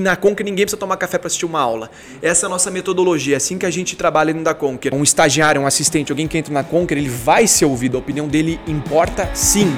Na Conquer ninguém precisa tomar café para assistir uma aula. Essa é a nossa metodologia, é assim que a gente trabalha no da Conquer. Um estagiário, um assistente, alguém que entra na Conquer, ele vai ser ouvido, a opinião dele importa sim.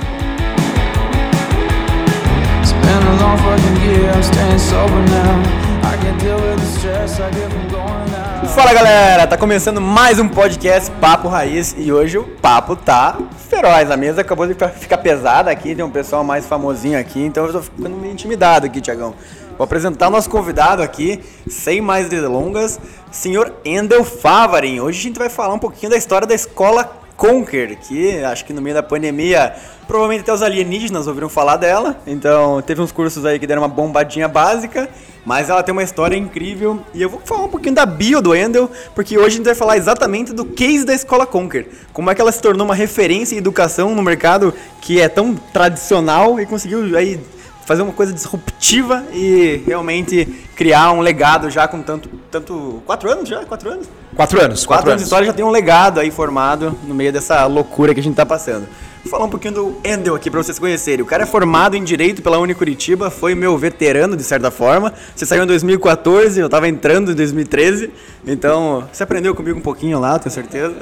Fala galera, tá começando mais um podcast Papo Raiz e hoje o papo tá feroz. A mesa acabou de ficar pesada aqui, tem um pessoal mais famosinho aqui, então eu tô ficando meio intimidado aqui, Tiagão. Vou apresentar o nosso convidado aqui, sem mais delongas, senhor Endel Favarin. Hoje a gente vai falar um pouquinho da história da escola Conquer, que acho que no meio da pandemia, provavelmente até os alienígenas ouviram falar dela. Então, teve uns cursos aí que deram uma bombadinha básica, mas ela tem uma história incrível. E eu vou falar um pouquinho da bio do Endel, porque hoje a gente vai falar exatamente do case da escola Conquer. Como é que ela se tornou uma referência em educação no mercado que é tão tradicional e conseguiu aí fazer uma coisa disruptiva e realmente criar um legado já com tanto. tanto quatro anos já? Quatro anos? Quatro anos. Quatro, quatro anos de história já tem um legado aí formado no meio dessa loucura que a gente tá passando. Vou falar um pouquinho do Endel aqui para vocês conhecerem. O cara é formado em Direito pela Unicuritiba, foi meu veterano de certa forma. Você saiu em 2014, eu estava entrando em 2013. Então, você aprendeu comigo um pouquinho lá, tenho certeza.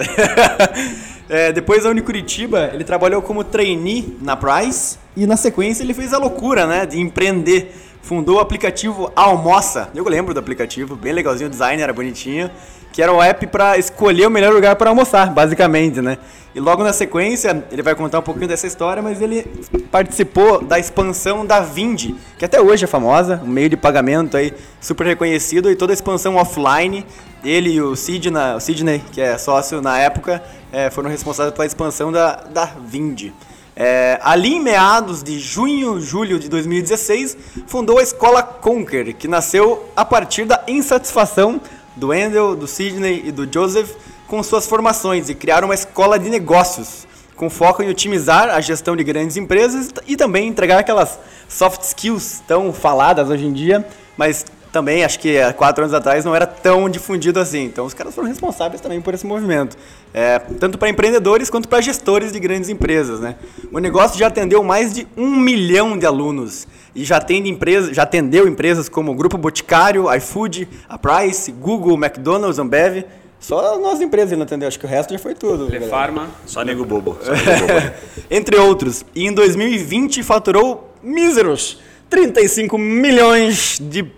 é, depois da Unicuritiba, ele trabalhou como trainee na Price e na sequência ele fez a loucura, né, de empreender. Fundou o aplicativo Almoça. Eu lembro do aplicativo, bem legalzinho, o design era bonitinho, que era o app para escolher o melhor lugar para almoçar, basicamente, né? E logo na sequência, ele vai contar um pouquinho dessa história, mas ele participou da expansão da Vind, que até hoje é famosa, um meio de pagamento aí super reconhecido, e toda a expansão offline, ele e o Sidney, o Sidney que é sócio na época, é, foram responsáveis pela expansão da, da Vind. É, ali em meados de junho, julho de 2016, fundou a Escola Conquer, que nasceu a partir da insatisfação do Wendell, do Sidney e do Joseph com suas formações e criaram uma escola de negócios com foco em otimizar a gestão de grandes empresas e também entregar aquelas soft skills tão faladas hoje em dia, mas também, acho que há quatro anos atrás, não era tão difundido assim. Então, os caras foram responsáveis também por esse movimento. É, tanto para empreendedores quanto para gestores de grandes empresas. Né? O negócio já atendeu mais de um milhão de alunos e já, atende empresa, já atendeu empresas como o Grupo Boticário, iFood, a Price, Google, McDonald's, Ambev. Só nós empresas não atendeu, acho que o resto já foi tudo. Le Farma. Só nego bobo. Só nego bobo. Entre outros. E em 2020 faturou míseros 35 milhões de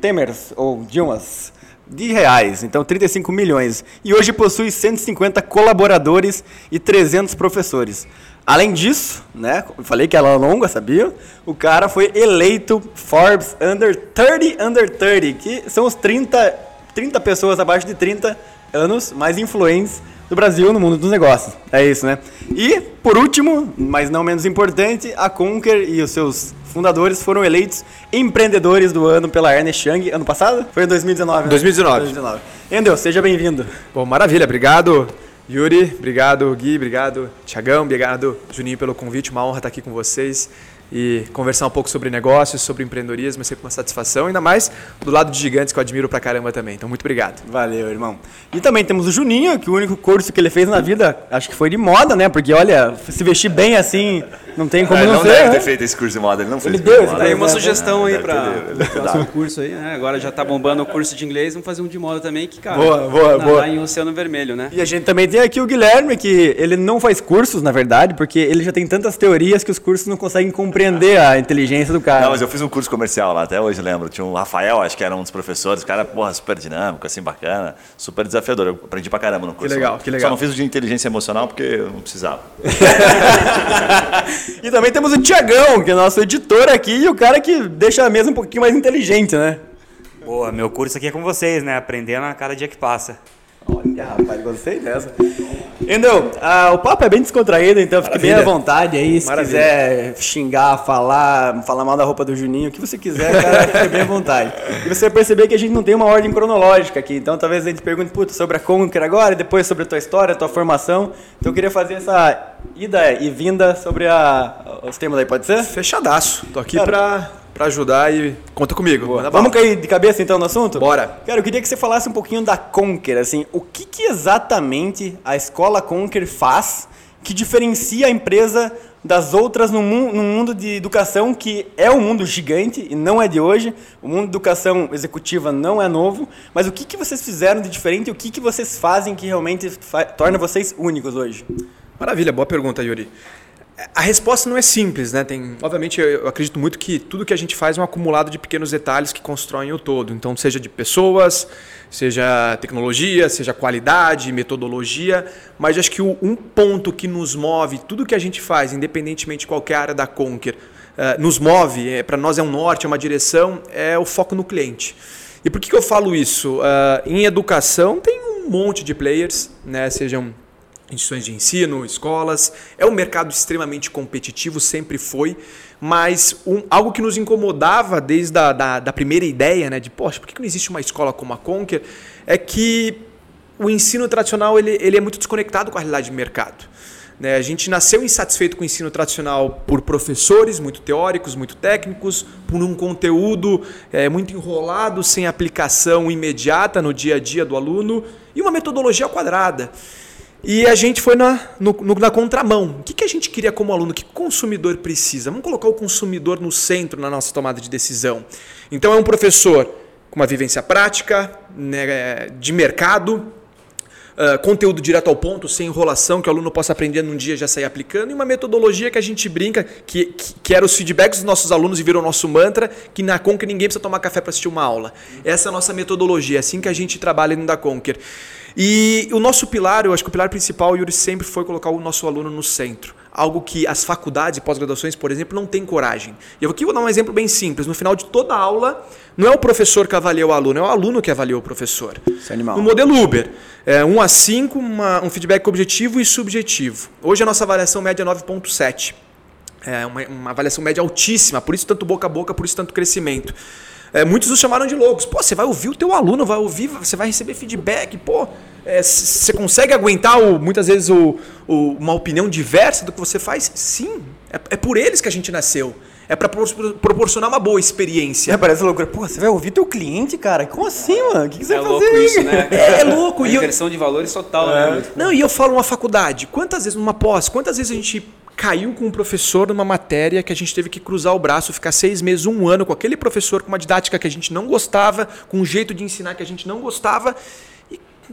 Temers, ou Dilmas, de reais, então 35 milhões. E hoje possui 150 colaboradores e 300 professores. Além disso, né, falei que ela é longa, sabia? O cara foi eleito Forbes Under 30 Under 30, que são os 30, 30 pessoas abaixo de 30 anos mais influentes do Brasil no mundo dos negócios. É isso, né? E, por último, mas não menos importante, a Conquer e os seus fundadores foram eleitos empreendedores do ano pela Ernest Young ano passado? Foi em 2019. Né? 2019. 2019. Endel, seja bem-vindo. Bom, maravilha, obrigado. Yuri, obrigado Gui, obrigado Tiagão, obrigado Juninho pelo convite, uma honra estar aqui com vocês e conversar um pouco sobre negócios, sobre empreendedorismo, é sempre uma satisfação, ainda mais do lado de gigantes que eu admiro pra caramba também. Então, muito obrigado. Valeu, irmão. E também temos o Juninho, que o único curso que ele fez na vida, acho que foi de moda, né? Porque, olha, se vestir bem assim, não tem como é, não, não ser. deve né? ter feito esse curso de moda, ele não fez. Ele deu, de uma sugestão aí para o próximo curso aí, né? Agora já tá bombando o curso de inglês, vamos fazer um de moda também, que, cara, boa, boa, boa. em Oceano Vermelho, né? E a gente também tem aqui o Guilherme, que ele não faz cursos, na verdade, porque ele já tem tantas teorias que os cursos não conseguem compreender a inteligência do cara. Não, mas eu fiz um curso comercial lá, até hoje lembro. Tinha um Rafael, acho que era um dos professores, cara, porra, super dinâmico, assim, bacana, super desafiador. Eu aprendi pra caramba no curso. Que legal, que legal. Só não fiz o de inteligência emocional porque eu não precisava. e também temos o Tiagão, que é nosso editor aqui e o cara que deixa a mesa um pouquinho mais inteligente, né? Boa, meu curso aqui é com vocês, né? Aprendendo a cada dia que passa. Olha, rapaz, gostei dessa. Endel, ah, o papo é bem descontraído, então fique bem à vontade aí. Se Maravilha. quiser xingar, falar, falar mal da roupa do Juninho, o que você quiser, cara, fique bem à vontade. E você vai perceber que a gente não tem uma ordem cronológica aqui, então talvez a gente pergunte puta, sobre a Conquer agora, e depois sobre a tua história, a tua formação. Então eu queria fazer essa ida e vinda sobre a, os temas aí, pode ser? Fechadaço. Tô aqui cara, pra para ajudar e conta comigo. Vamos cair de cabeça então no assunto? Bora. Cara, eu queria que você falasse um pouquinho da Conquer, assim, o que, que exatamente a escola Conquer faz que diferencia a empresa das outras no, mu no mundo de educação que é um mundo gigante e não é de hoje. O mundo de educação executiva não é novo. Mas o que, que vocês fizeram de diferente e o que, que vocês fazem que realmente torna vocês únicos hoje? Maravilha, boa pergunta, Yuri. A resposta não é simples, né? Tem, obviamente, eu acredito muito que tudo que a gente faz é um acumulado de pequenos detalhes que constroem o todo. Então, seja de pessoas, seja tecnologia, seja qualidade, metodologia, mas acho que o, um ponto que nos move, tudo que a gente faz, independentemente de qualquer área da Conquer, uh, nos move, é, para nós é um norte, é uma direção, é o foco no cliente. E por que, que eu falo isso? Uh, em educação tem um monte de players, né? Sejam instituições de ensino, escolas. É um mercado extremamente competitivo, sempre foi, mas um, algo que nos incomodava desde a da, da primeira ideia, né, de, poxa, por que não existe uma escola como a Conquer, é que o ensino tradicional ele, ele é muito desconectado com a realidade de mercado. Né? A gente nasceu insatisfeito com o ensino tradicional por professores muito teóricos, muito técnicos, por um conteúdo é, muito enrolado, sem aplicação imediata no dia a dia do aluno e uma metodologia quadrada. E a gente foi na, no, na contramão. O que, que a gente queria como aluno? O que o consumidor precisa? Vamos colocar o consumidor no centro na nossa tomada de decisão. Então, é um professor com uma vivência prática, né, de mercado, Uh, conteúdo direto ao ponto, sem enrolação, que o aluno possa aprender num dia já sair aplicando, e uma metodologia que a gente brinca, que, que, que era os feedbacks dos nossos alunos e virou nosso mantra, que na Conquer ninguém precisa tomar café para assistir uma aula. Essa é a nossa metodologia, é assim que a gente trabalha dentro da Conquer. E o nosso pilar, eu acho que o pilar principal, Yuri, sempre foi colocar o nosso aluno no centro. Algo que as faculdades e pós-graduações, por exemplo, não têm coragem. E eu aqui vou dar um exemplo bem simples. No final de toda a aula, não é o professor que avalia o aluno, é o aluno que avalia o professor. Isso é animal. No modelo Uber, é 1 a 5, uma, um feedback objetivo e subjetivo. Hoje a nossa avaliação média é 9.7. É uma, uma avaliação média altíssima, por isso tanto boca a boca, por isso tanto crescimento. É, muitos nos chamaram de loucos. Pô, você vai ouvir o teu aluno, vai ouvir, você vai receber feedback. Pô, é, você consegue aguentar o, muitas vezes o, o, uma opinião diversa do que você faz? Sim, é, é por eles que a gente nasceu. É para proporcionar uma boa experiência. É, parece loucura. Pô, você vai ouvir teu cliente, cara? Como assim, mano? O que, que você é vai louco fazer? isso, né? É, é louco. A E eu- inversão de valores total, né? Não, e eu falo uma faculdade. Quantas vezes, numa pós, quantas vezes a gente caiu com um professor numa matéria que a gente teve que cruzar o braço, ficar seis meses, um ano com aquele professor, com uma didática que a gente não gostava, com um jeito de ensinar que a gente não gostava.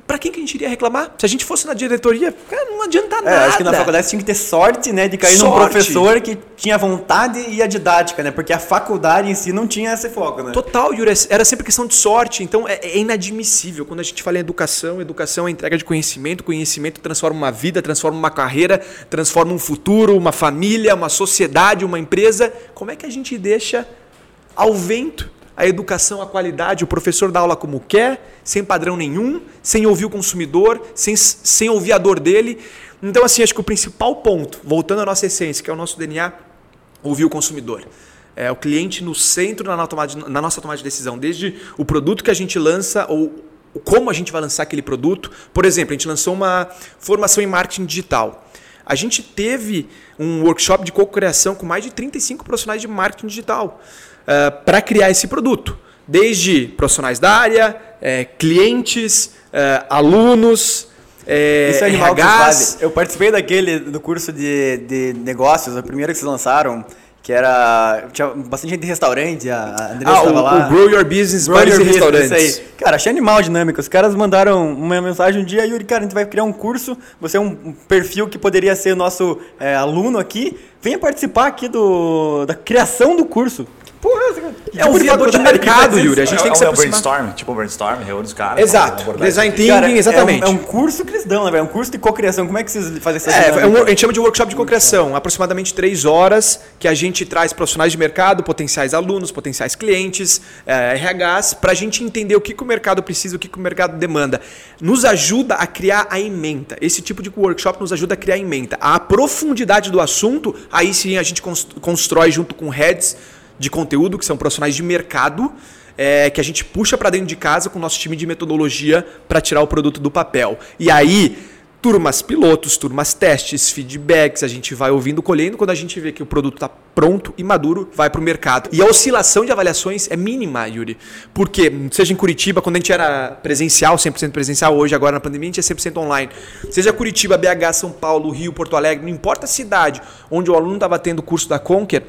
Pra quem que a gente iria reclamar? Se a gente fosse na diretoria, cara, não adianta É, nada. acho que na faculdade tinha que ter sorte, né, de cair num Sorte. professor que tinha vontade e a didática, né? Porque a faculdade em si não tinha esse foco, né? Total, Yuri, era sempre questão de sorte. Então é, é inadmissível. Quando a gente fala em educação, educação é entrega de conhecimento, conhecimento transforma uma vida, transforma uma carreira, transforma um futuro, uma família, uma sociedade, uma empresa. Como é que a gente deixa ao vento a educação, a qualidade, o professor dá aula como quer, sem padrão nenhum, sem ouvir o consumidor, sem, sem ouvir a dor dele? Então, assim, acho que o principal ponto, voltando à nossa essência, que é o nosso DNA, ouvir o consumidor. É o cliente no centro na, na nossa tomada de decisão, desde o produto que a gente lança ou como a gente vai lançar aquele produto. Por exemplo, a gente lançou uma formação em marketing digital. A gente teve um workshop de co-criação com mais de 35 profissionais de marketing digital para criar esse produto. Desde profissionais da área, eh, clientes, eh, alunos, eh, Isso é animal RHs. Eu participei daquele do curso de, de negócios, o primeiro que vocês lançaram, que era. Tinha bastante gente de restaurante, a Andressa Ah, estava o, lá. o Grow Your Business, Grow bares Your e Business, restaurantes. isso aí. Cara, achei animal a dinâmica. Os caras mandaram uma mensagem um dia, Yuri, cara, a gente vai criar um curso. Você é um perfil que poderia ser nosso é, aluno aqui. Venha participar aqui do, da criação do curso. Porra é um viador de mercado? Yuri. A gente é, tem que se é aproximar. brainstorm, tipo um brainstorm, reúne os caras. Exato. Design thinking, Cara, exatamente. É um, é um curso que eles dão, né? velho? É um curso de cocriação. Como é que vocês fazem essa É, é um- a gente chama de workshop de cocriação, aproximadamente três horas, que a gente traz profissionais de mercado, potenciais alunos, potenciais clientes, eh, RHs, para a gente entender o que, que o mercado precisa, o que, que o mercado demanda. Nos ajuda a criar a ementa. Esse tipo de workshop nos ajuda a criar a ementa. A profundidade do assunto, aí sim a gente cons- constrói junto com heads de conteúdo, que são profissionais de mercado, é, que a gente puxa para dentro de casa com o nosso time de metodologia para tirar o produto do papel. E aí turmas pilotos, turmas testes, feedbacks, a gente vai ouvindo, colhendo. Quando a gente vê que o produto está pronto e maduro, vai para o mercado. E a oscilação de avaliações é mínima, Yuri. Porque, seja em Curitiba, quando a gente era presencial, 100% presencial, hoje, agora na pandemia, a gente é 100% online. Seja Curitiba, BH, São Paulo, Rio, Porto Alegre, não importa a cidade onde o aluno estava tendo o curso da Conquer,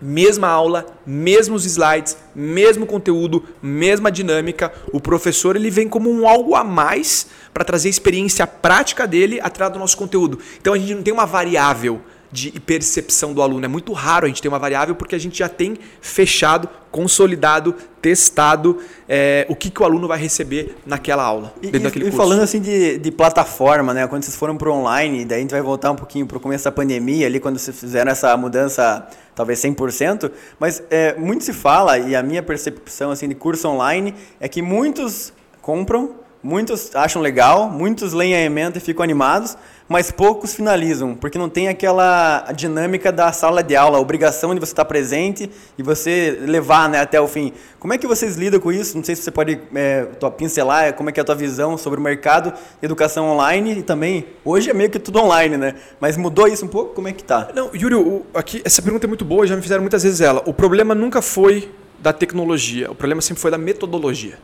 mesma aula, mesmos slides, mesmo conteúdo, mesma dinâmica. O professor ele vem como um algo a mais para trazer a experiência prática dele atrás do nosso conteúdo. Então a gente não tem uma variável de percepção do aluno. É muito raro a gente ter uma variável porque a gente já tem fechado, consolidado, testado é, o que, que o aluno vai receber naquela aula, dentro e, daquele e curso. falando assim de, de plataforma, né? quando vocês foram para online, daí a gente vai voltar um pouquinho para o começo da pandemia, ali quando vocês fizeram essa mudança talvez 100%, mas é, muito se fala, e a minha percepção assim de curso online é que muitos compram, muitos acham legal, muitos leem a emenda e ficam animados, mas poucos finalizam, porque não tem aquela dinâmica da sala de aula, a obrigação de você estar presente e você levar né, até o fim. Como é que vocês lidam com isso? Não sei se você pode é, pincelar como é que é a tua visão sobre o mercado educação online e também, hoje é meio que tudo online, né? Mas mudou isso um pouco? Como é que tá? Não, Yuri, aqui, essa pergunta é muito boa, já me fizeram muitas vezes ela. O problema nunca foi da tecnologia, o problema sempre foi da metodologia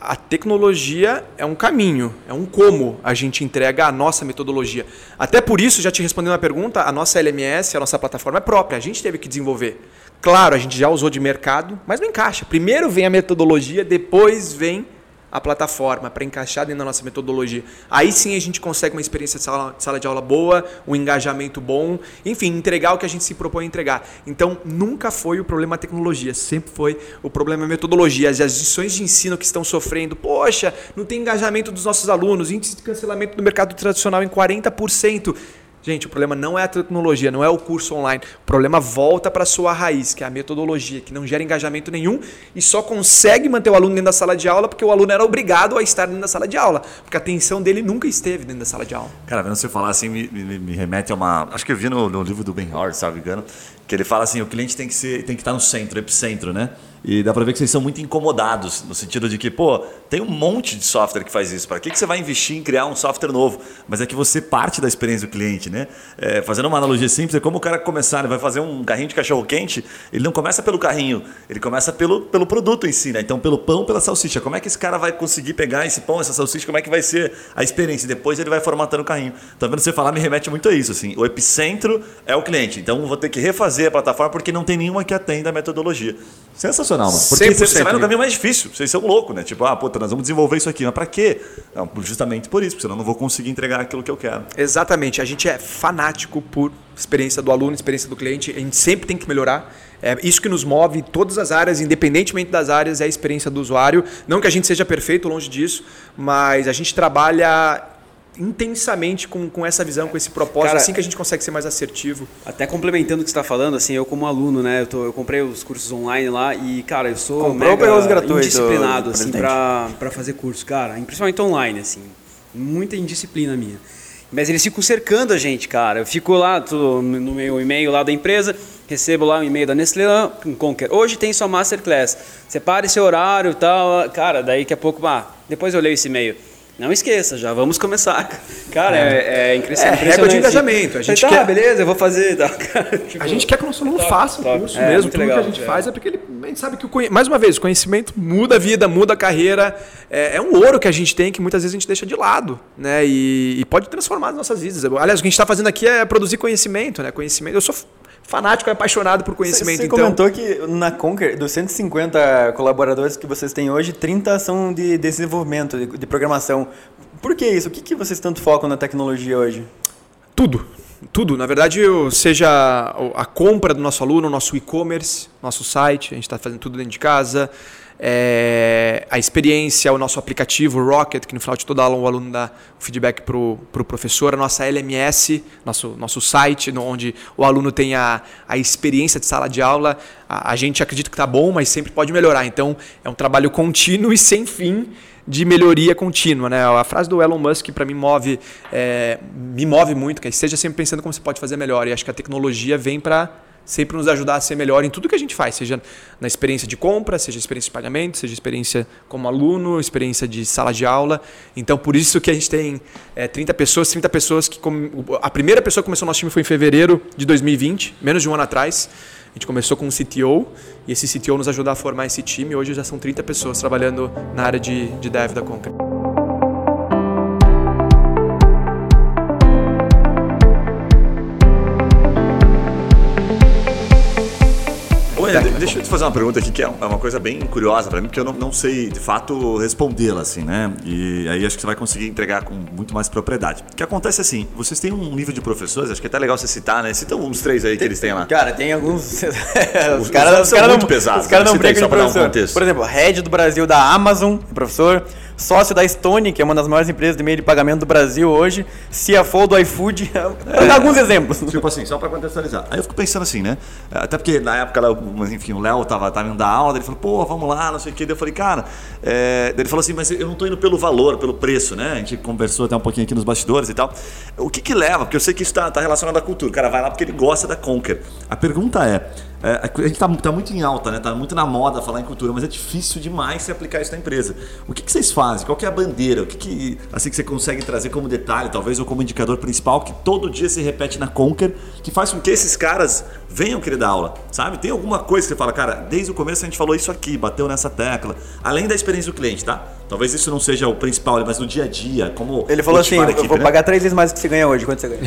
a tecnologia é um caminho, é um como a gente entrega a nossa metodologia. Até por isso, já te respondendo a pergunta, a nossa LMS, a nossa plataforma é própria, a gente teve que desenvolver. Claro, a gente já usou de mercado, mas não encaixa. Primeiro vem a metodologia, depois vem a plataforma para encaixar dentro da nossa metodologia. Aí sim a gente consegue uma experiência de sala, de sala de aula boa, um engajamento bom, enfim, entregar o que a gente se propõe a entregar. Então, nunca foi o problema a tecnologia, sempre foi o problema a metodologia. As instituições de ensino que estão sofrendo, poxa, não tem engajamento dos nossos alunos, índice de cancelamento do mercado tradicional em 40%. Gente, o problema não é a tecnologia, não é o curso online. O problema volta para a sua raiz, que é a metodologia, que não gera engajamento nenhum e só consegue manter o aluno dentro da sala de aula porque o aluno era obrigado a estar dentro da sala de aula. Porque a atenção dele nunca esteve dentro da sala de aula. Cara, vendo você falar assim, me, me, me remete a uma. Acho que eu vi no, no livro do Ben Howard, sabe, engano, que ele fala assim: o cliente tem que, ser, tem que estar no centro, epicentro, né? E dá para ver que vocês são muito incomodados, no sentido de que, pô, tem um monte de software que faz isso. Para que, que você vai investir em criar um software novo? Mas é que você parte da experiência do cliente, né? É, fazendo uma analogia simples, é como o cara começar, ele vai fazer um carrinho de cachorro quente, ele não começa pelo carrinho, ele começa pelo, pelo produto em si, né? Então, pelo pão, pela salsicha. Como é que esse cara vai conseguir pegar esse pão, essa salsicha, como é que vai ser a experiência? Depois ele vai formatando o carrinho. Tá vendo você falar, me remete muito a isso, assim. O epicentro é o cliente. Então, vou ter que refazer a plataforma porque não tem nenhuma que atenda a metodologia. Sensacional, mano. Porque você, você vai no caminho mais difícil. Vocês são loucos, né? Tipo, ah, puta, nós vamos desenvolver isso aqui. Mas pra quê? Não, justamente por isso, porque senão eu não vou conseguir entregar aquilo que eu quero. Exatamente. A gente é fanático por experiência do aluno, experiência do cliente. A gente sempre tem que melhorar. É isso que nos move em todas as áreas, independentemente das áreas, é a experiência do usuário. Não que a gente seja perfeito, longe disso, mas a gente trabalha intensamente com, com essa visão, com esse propósito, Cara, assim que a gente consegue ser mais assertivo. Até complementando o que você está falando, assim, eu como aluno, né, eu, tô, eu comprei os cursos online lá e, cara, eu sou Comprou mega indisciplinado, assim, para fazer curso, cara, principalmente online, assim, muita indisciplina minha. Mas eles ficam cercando a gente, cara. Eu fico lá tô no meu e-mail lá da empresa, recebo lá um e-mail da Nestlé Conquer. Hoje tem sua masterclass. Separe seu horário e tal. Cara, daí daqui a pouco, ah, depois eu leio esse e-mail. Não esqueça, já vamos começar. Cara, é, é, é impressionante. É, de engajamento. A gente tá, quer... beleza, eu vou fazer. Tá. tipo, a gente quer que o nosso aluno faça o curso é, mesmo. Tudo legal, que a gente é. faz é porque ele, a gente sabe que, o, mais uma vez, o conhecimento muda a vida, muda a carreira. É, é, um ouro que a gente tem que muitas vezes a gente deixa de lado. né? E, e pode transformar as nossas vidas. Aliás, o que a gente está fazendo aqui é produzir conhecimento. né? Conhecimento. Eu sou fanático e apaixonado por conhecimento. Você, então... comentou que na Conquer, dos 150 colaboradores que vocês têm hoje, 30 são de desenvolvimento, de, de programação. Por que isso? O que, que vocês tanto focam na tecnologia hoje? Tudo. Tudo. Na verdade, seja a compra do nosso aluno, nosso e-commerce, nosso site, a gente está fazendo tudo dentro de casa. É, a experiência, o nosso aplicativo Rocket, que no final de toda aula o aluno dá o feedback para o pro professor, a nossa LMS, nosso, nosso site, onde o aluno tem a, a experiência de sala de aula. A, a gente acredita que está bom, mas sempre pode melhorar. Então, é um trabalho contínuo e sem fim de melhoria contínua. Né? A frase do Elon Musk para mim move, é, me move muito, que esteja sempre pensando como você pode fazer melhor. E acho que a tecnologia vem para sempre nos ajudar a ser melhor em tudo que a gente faz, seja na experiência de compra, seja experiência de pagamento, seja experiência como aluno, experiência de sala de aula. Então, por isso que a gente tem é, 30 pessoas, 30 pessoas que. A primeira pessoa que começou o nosso time foi em fevereiro de 2020, menos de um ano atrás. A gente começou com um CTO e esse CTO nos ajudou a formar esse time. Hoje já são 30 pessoas trabalhando na área de, de dev da Deixa eu te fazer uma pergunta aqui que é, é uma coisa bem curiosa para mim, porque eu não, não sei de fato respondê-la assim, né? E aí acho que você vai conseguir entregar com muito mais propriedade. O que acontece é assim, vocês têm um nível de professores, acho que é até legal você citar, né? Cita uns três aí que eles têm lá. Cara, tem alguns. os caras são muito não, pesados. Os caras não brincam de professor. Um Por exemplo, Head do Brasil da Amazon, professor sócio da Stone, que é uma das maiores empresas de meio de pagamento do Brasil hoje, CFO do iFood. Dar alguns exemplos. Tipo assim, só para contextualizar. Aí eu fico pensando assim, né? Até porque na época, enfim, o Léo tava, tava indo dar aula, ele falou, pô, vamos lá, não sei o quê. Daí eu falei, cara, é... ele falou assim, mas eu não tô indo pelo valor, pelo preço, né? A gente conversou até um pouquinho aqui nos bastidores e tal. O que que leva? Porque eu sei que isso tá, tá relacionado à cultura. O cara vai lá porque ele gosta da Conquer. A pergunta é, é, a gente está tá muito em alta, né? Tá muito na moda falar em cultura, mas é difícil demais se aplicar isso na empresa. O que, que vocês fazem? Qual é a bandeira? O que, que assim que você consegue trazer como detalhe, talvez ou como indicador principal que todo dia se repete na Conquer, que faz com que esses caras venham querer dar aula, sabe? Tem alguma coisa que você fala, cara, desde o começo a gente falou isso aqui, bateu nessa tecla, além da experiência do cliente, tá? Talvez isso não seja o principal, mas no dia a dia, como ele falou assim, equipe, eu vou né? pagar três vezes mais do que você ganha hoje. Quanto você ganha?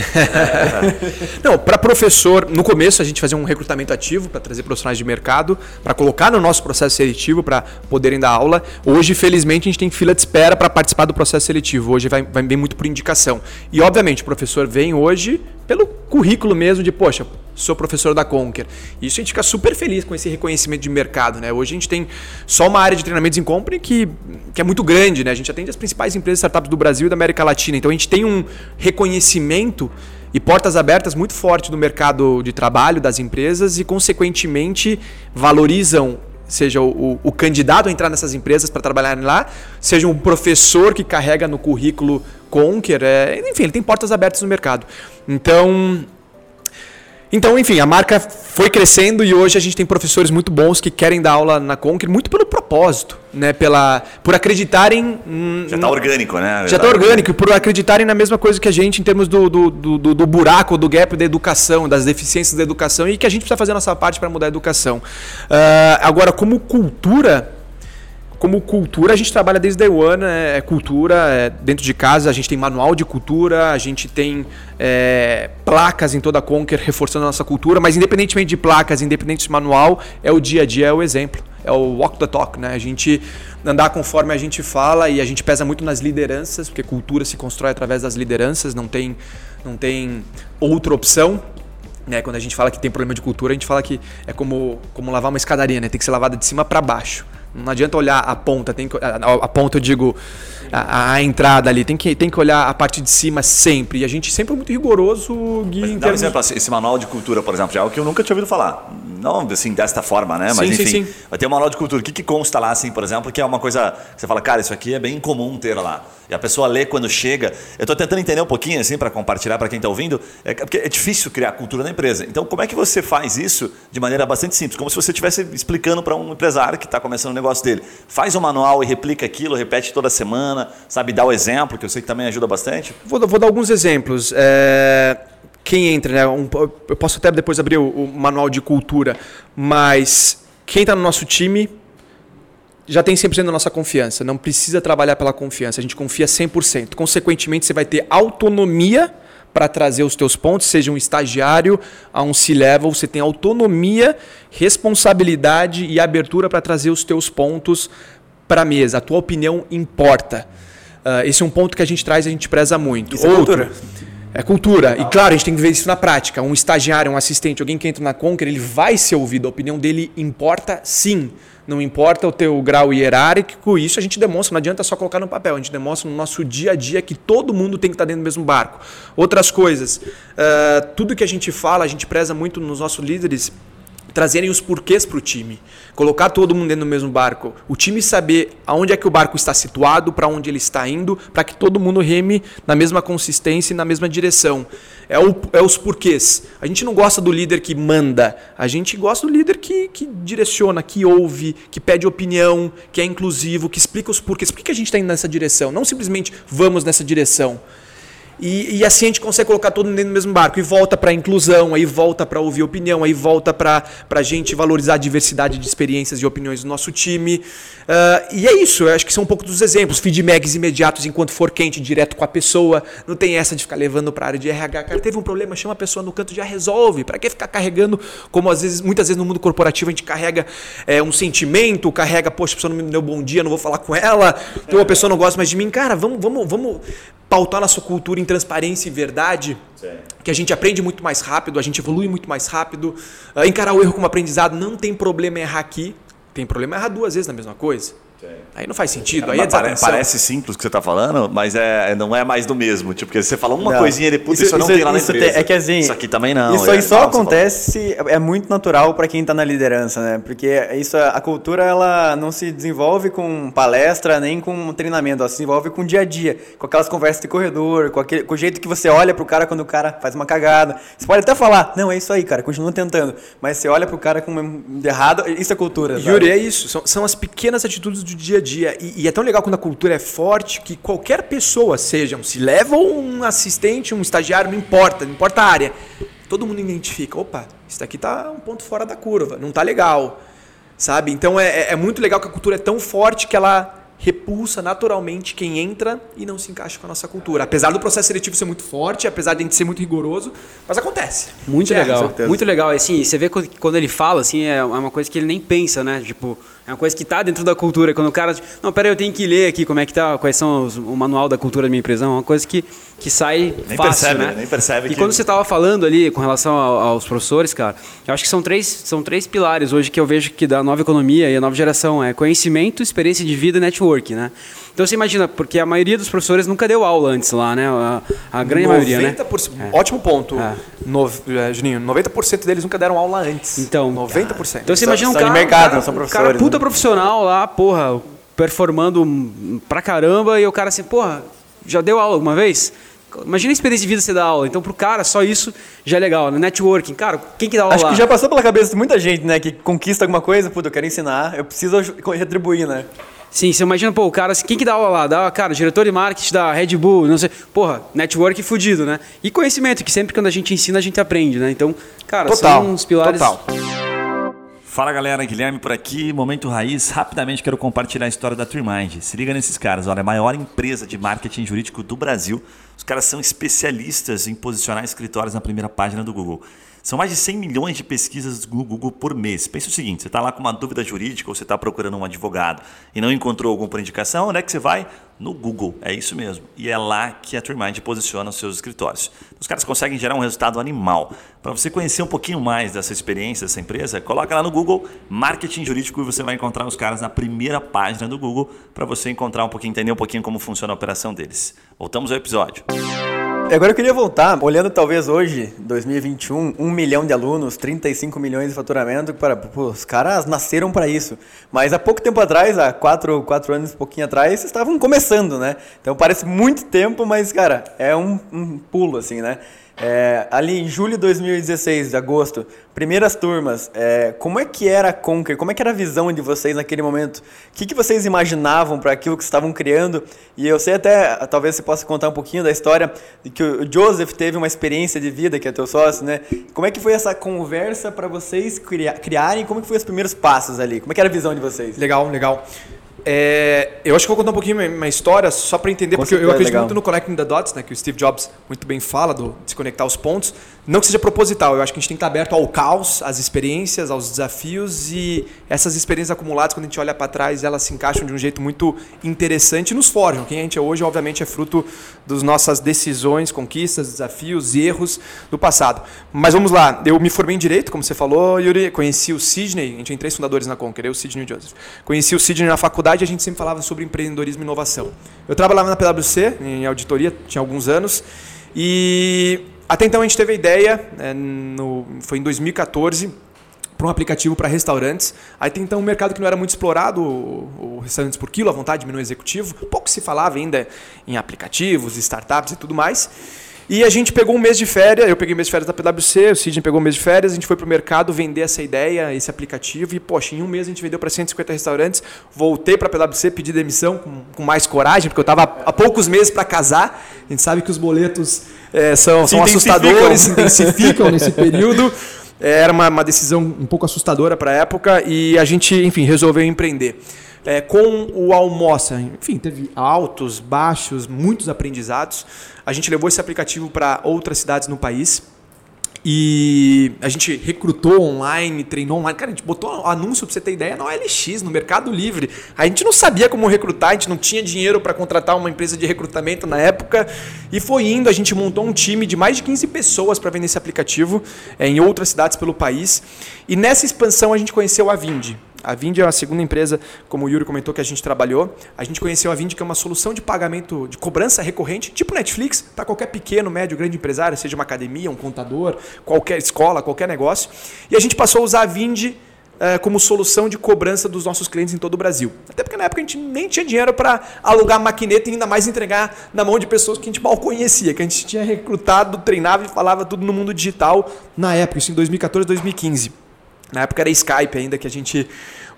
não, para professor, no começo a gente fazia um recrutamento ativo para trazer profissionais de mercado, para colocar no nosso processo seletivo para poderem dar aula. Hoje, felizmente, a gente tem fila de espera para participar do processo seletivo. Hoje vai, vai bem muito por indicação. E obviamente, o professor vem hoje pelo currículo mesmo de, poxa, sou professor da Conquer. Isso a gente fica super feliz com esse reconhecimento de mercado, né? Hoje a gente tem só uma área de treinamentos em company que, que é muito grande, né? A gente atende as principais empresas startups do Brasil e da América Latina. Então a gente tem um reconhecimento e portas abertas muito forte no mercado de trabalho das empresas e, consequentemente, valorizam seja o, o, candidato a entrar nessas empresas para trabalhar lá, seja um professor que carrega no currículo Conquer, é, enfim, ele tem portas abertas no mercado. Então, então, enfim, a marca foi crescendo e hoje a gente tem professores muito bons que querem dar aula na Conquer muito pelo propósito, né? Pela, por acreditarem. Já está orgânico, né? Já está orgânico, e por acreditarem na mesma coisa que a gente em termos do, do, do, do buraco, do gap da educação, das deficiências da educação e que a gente precisa fazer a nossa parte para mudar a educação. Uh, agora, como cultura como cultura, a gente trabalha desde day one, é, é cultura, é, dentro de casa a gente tem manual de cultura, a gente tem é, placas em toda a Conquer reforçando a nossa cultura, mas independentemente de placas, independente de manual, é o dia a dia, é o exemplo, é o walk the talk, né? A gente andar conforme a gente fala e a gente pesa muito nas lideranças, porque cultura se constrói através das lideranças, não tem, não tem outra opção. Né, quando a gente fala que tem problema de cultura, a gente fala que é como, como lavar uma escadaria, né? tem que ser lavada de cima para baixo. Não adianta olhar a ponta, tem que, a, a ponta eu digo a, a, entrada ali, tem que, tem que olhar a parte de cima sempre. E a gente sempre é muito rigoroso, Gui, em dá um exemplo, esse manual de cultura, por exemplo, já é algo que eu nunca tinha ouvido falar. Não assim, desta forma, né? Mas sim, enfim, sim, sim. vai ter um manual de cultura. O que, que consta lá, assim, por exemplo, que é uma coisa que você fala, cara, isso aqui é bem comum ter lá. E a pessoa lê quando chega. Eu estou tentando entender um pouquinho, assim, para compartilhar para quem está ouvindo, é porque é difícil criar cultura na empresa. Então, como é que você faz isso de maneira bastante simples? Como se você estivesse explicando para um empresário que está começando o negócio dele. Faz um manual e replica aquilo, repete toda semana, sabe, dá o exemplo, que eu sei que também ajuda bastante. Vou, vou dar alguns exemplos. É quem entra, né? Um, eu posso até depois abrir o, o manual de cultura, mas quem está no nosso time já tem 100% da nossa confiança. Não precisa trabalhar pela confiança. A gente confia 100%. Consequentemente, você vai ter autonomia para trazer os teus pontos, seja um estagiário a um C-level, você tem autonomia, responsabilidade e abertura para trazer os teus pontos para a mesa. A tua opinião importa. Uh, esse é um ponto que a gente traz e a gente preza muito. Isso é Outro, é cultura. É cultura. E claro, a gente tem que ver isso na prática. Um estagiário, um assistente, alguém que entra na Conquer, ele vai ser ouvido. A opinião dele importa sim. Não importa o teu grau hierárquico, isso a gente demonstra, não adianta só colocar no papel, a gente demonstra no nosso dia a dia que todo mundo tem que estar dentro do mesmo barco. Outras coisas, uh, tudo que a gente fala, a gente preza muito nos nossos líderes trazerem os porquês para o time, colocar todo mundo dentro do mesmo barco, o time saber aonde é que o barco está situado, para onde ele está indo, para que todo mundo reme na mesma consistência e na mesma direção. É, o, é os porquês. A gente não gosta do líder que manda, a gente gosta do líder que, que direciona, que ouve, que pede opinião, que é inclusivo, que explica os porquês. Por que, que a gente está indo nessa direção? Não simplesmente vamos nessa direção. E, e, assim a gente consegue colocar todo mundo dentro do mesmo barco. E volta para a inclusão, aí volta para ouvir opinião, aí volta para a gente valorizar a diversidade de experiências e opiniões do nosso time. Uh, e é isso, eu acho que são um pouco dos exemplos. Feedbacks imediatos enquanto for quente, direto com a pessoa. Não tem essa de ficar levando para a área de RH. Cara, teve um problema, chama a pessoa no canto, já resolve. Para que ficar carregando, como às vezes, muitas vezes no mundo corporativo a gente carrega é, um sentimento, carrega, poxa, a pessoa não me deu bom dia, não vou falar com ela, então a pessoa não gosta mais de mim. Cara, vamos, vamos, vamos pautar nossa cultura em transparência e verdade, Sim. que a gente aprende muito mais rápido, a gente evolui muito mais rápido. Uh, encarar o erro como aprendizado, não tem problema errar aqui, tem problema errar duas vezes na mesma coisa. Aí não faz sentido. Aí é parece, parece simples o que você está falando, mas é, não é mais do mesmo. Tipo, porque você fala uma não. coisinha e puta, isso, isso, não tem lá na empresa. Tem, é que assim, isso aqui também não. Isso aí é, só acontece, é muito natural para quem está na liderança, né? Porque isso, a cultura ela não se desenvolve com palestra nem com treinamento, ela se desenvolve com o dia a dia, com aquelas conversas de corredor, com, aquele, com o jeito que você olha pro cara quando o cara faz uma cagada. Você pode até falar, não, é isso aí, cara, continua tentando. Mas você olha pro cara com errado, isso é cultura. Yuri, é isso. São, são as pequenas atitudes do dia a dia. E, e, é tão legal quando a cultura é forte que qualquer pessoa, seja um se leva ou um assistente, um estagiário, não importa, não importa a área, todo mundo identifica, opa, isso daqui tá um ponto fora da curva, não tá legal, sabe? Então é, é, é muito legal que a cultura é tão forte que ela repulsa naturalmente quem entra e não se encaixa com a nossa cultura. Apesar do processo seletivo ser muito forte, apesar de a gente ser muito rigoroso, mas acontece. Muito é, legal, muito legal. Assim, você vê quando ele fala, assim, é uma coisa que ele nem pensa, né? Tipo, é uma coisa que está dentro da cultura. Quando o cara. Não, peraí, eu tenho que ler aqui como é que tá, quais são os, o manual da cultura da minha empresa. É uma coisa que, que sai nem fácil, percebe, né? Nem percebe. E que... quando você estava falando ali com relação aos professores, cara, eu acho que são três, são três pilares hoje que eu vejo que da nova economia e a nova geração é conhecimento, experiência de vida e network, né? Então você imagina, porque a maioria dos professores nunca deu aula antes lá, né? A, a grande 90%, maioria, né? É. Ótimo ponto, é. No, é, Juninho. 90% deles nunca deram aula antes. Então, 90%. Então você imagina um cara, mercado, cara, são professores, cara puta né? profissional lá, porra, performando pra caramba e o cara assim, porra, já deu aula alguma vez? Imagina a experiência de vida você dar aula. Então, pro cara, só isso já é legal. Né? networking, cara, quem que dá aula Acho lá? que já passou pela cabeça de muita gente, né? Que conquista alguma coisa, puta, eu quero ensinar, eu preciso retribuir, né? Sim, você imagina, pô, o cara, quem que dá aula lá? Dá, cara, diretor de marketing da Red Bull, não sei. Porra, network fudido, né? E conhecimento, que sempre quando a gente ensina, a gente aprende, né? Então, cara, total, são uns pilares. Total. Fala galera, Guilherme por aqui, Momento Raiz. Rapidamente quero compartilhar a história da Trimind. Se liga nesses caras, olha, a maior empresa de marketing jurídico do Brasil. Os caras são especialistas em posicionar escritórios na primeira página do Google. São mais de 100 milhões de pesquisas no Google por mês. Pensa o seguinte: você está lá com uma dúvida jurídica ou você está procurando um advogado e não encontrou algum por indicação, onde é que você vai? No Google. É isso mesmo. E é lá que a TreeMind posiciona os seus escritórios. Os caras conseguem gerar um resultado animal. Para você conhecer um pouquinho mais dessa experiência dessa empresa, coloca lá no Google Marketing Jurídico e você vai encontrar os caras na primeira página do Google para você encontrar um pouquinho, entender um pouquinho como funciona a operação deles. Voltamos ao episódio. Agora eu queria voltar, olhando talvez hoje, 2021, 1 milhão de alunos, 35 milhões de faturamento, para, pô, os caras nasceram para isso. Mas há pouco tempo atrás, há 4, 4 anos, um pouquinho atrás, estavam começando, né? Então parece muito tempo, mas, cara, é um, um pulo, assim, né? É, ali em julho de 2016, de agosto, primeiras turmas, é, como é que era a Conquer? Como é que era a visão de vocês naquele momento? O que, que vocês imaginavam para aquilo que estavam criando? E eu sei até, talvez você possa contar um pouquinho da história de que o Joseph teve uma experiência de vida, que é teu sócio, né? Como é que foi essa conversa para vocês criarem? Como é que foi os primeiros passos ali? Como é que era a visão de vocês? Legal, legal. É, eu acho que vou contar um pouquinho uma história só para entender, Com porque eu acredito muito no Connecting the Dots, né, que o Steve Jobs muito bem fala, do desconectar os pontos. Não que seja proposital, eu acho que a gente tem que estar aberto ao caos, às experiências, aos desafios e essas experiências acumuladas, quando a gente olha para trás, elas se encaixam de um jeito muito interessante e nos forjam. Quem a gente é hoje, obviamente, é fruto das nossas decisões, conquistas, desafios e erros do passado. Mas vamos lá, eu me formei em Direito, como você falou, Yuri, conheci o Sidney, a gente tem três fundadores na Conquer, eu, o Sidney e o Joseph. Conheci o Sidney na faculdade e a gente sempre falava sobre empreendedorismo e inovação. Eu trabalhava na PwC, em auditoria, tinha alguns anos, e até então a gente teve a ideia, é, no, foi em 2014, para um aplicativo para restaurantes. Aí tem então um mercado que não era muito explorado, o, o restaurantes por quilo, à vontade, menu executivo. Pouco se falava ainda em aplicativos, startups e tudo mais. E a gente pegou um mês de férias, eu peguei um mês de férias da PwC, o Sidney pegou um mês de férias, a gente foi para o mercado vender essa ideia, esse aplicativo, e, poxa, em um mês a gente vendeu para 150 restaurantes, voltei para a PwC, pedi demissão com, com, mais coragem, porque eu estava há poucos meses para casar, a gente sabe que os boletos é, são, são assustadores, se intensificam nesse período, é, era uma, uma decisão um pouco assustadora para a época, e a gente, enfim, resolveu empreender é, com o Almoça. Enfim, teve altos, baixos, muitos aprendizados. A gente levou esse aplicativo para outras cidades no país. E a gente recrutou online, treinou online. Cara, a gente botou anúncio para você ter ideia na OLX, no Mercado Livre. A gente não sabia como recrutar, a gente não tinha dinheiro para contratar uma empresa de recrutamento na época. E foi indo, a gente montou um time de mais de 15 pessoas para vender esse aplicativo é, em outras cidades pelo país. E nessa expansão a gente conheceu a Vindi. A Vind é a segunda empresa, como o Yuri comentou, que a gente trabalhou. A gente conheceu a Vind, que é uma solução de pagamento, de cobrança recorrente, tipo Netflix, para qualquer pequeno, médio, grande empresário, seja uma academia, um contador, qualquer escola, qualquer negócio. E a gente passou a usar a Vind eh, como solução de cobrança dos nossos clientes em todo o Brasil. Até porque na época a gente nem tinha dinheiro para alugar maquineta e ainda mais entregar na mão de pessoas que a gente mal conhecia, que a gente tinha recrutado, treinava e falava tudo no mundo digital na época, isso em 2014, 2015. Na época era Skype ainda que a gente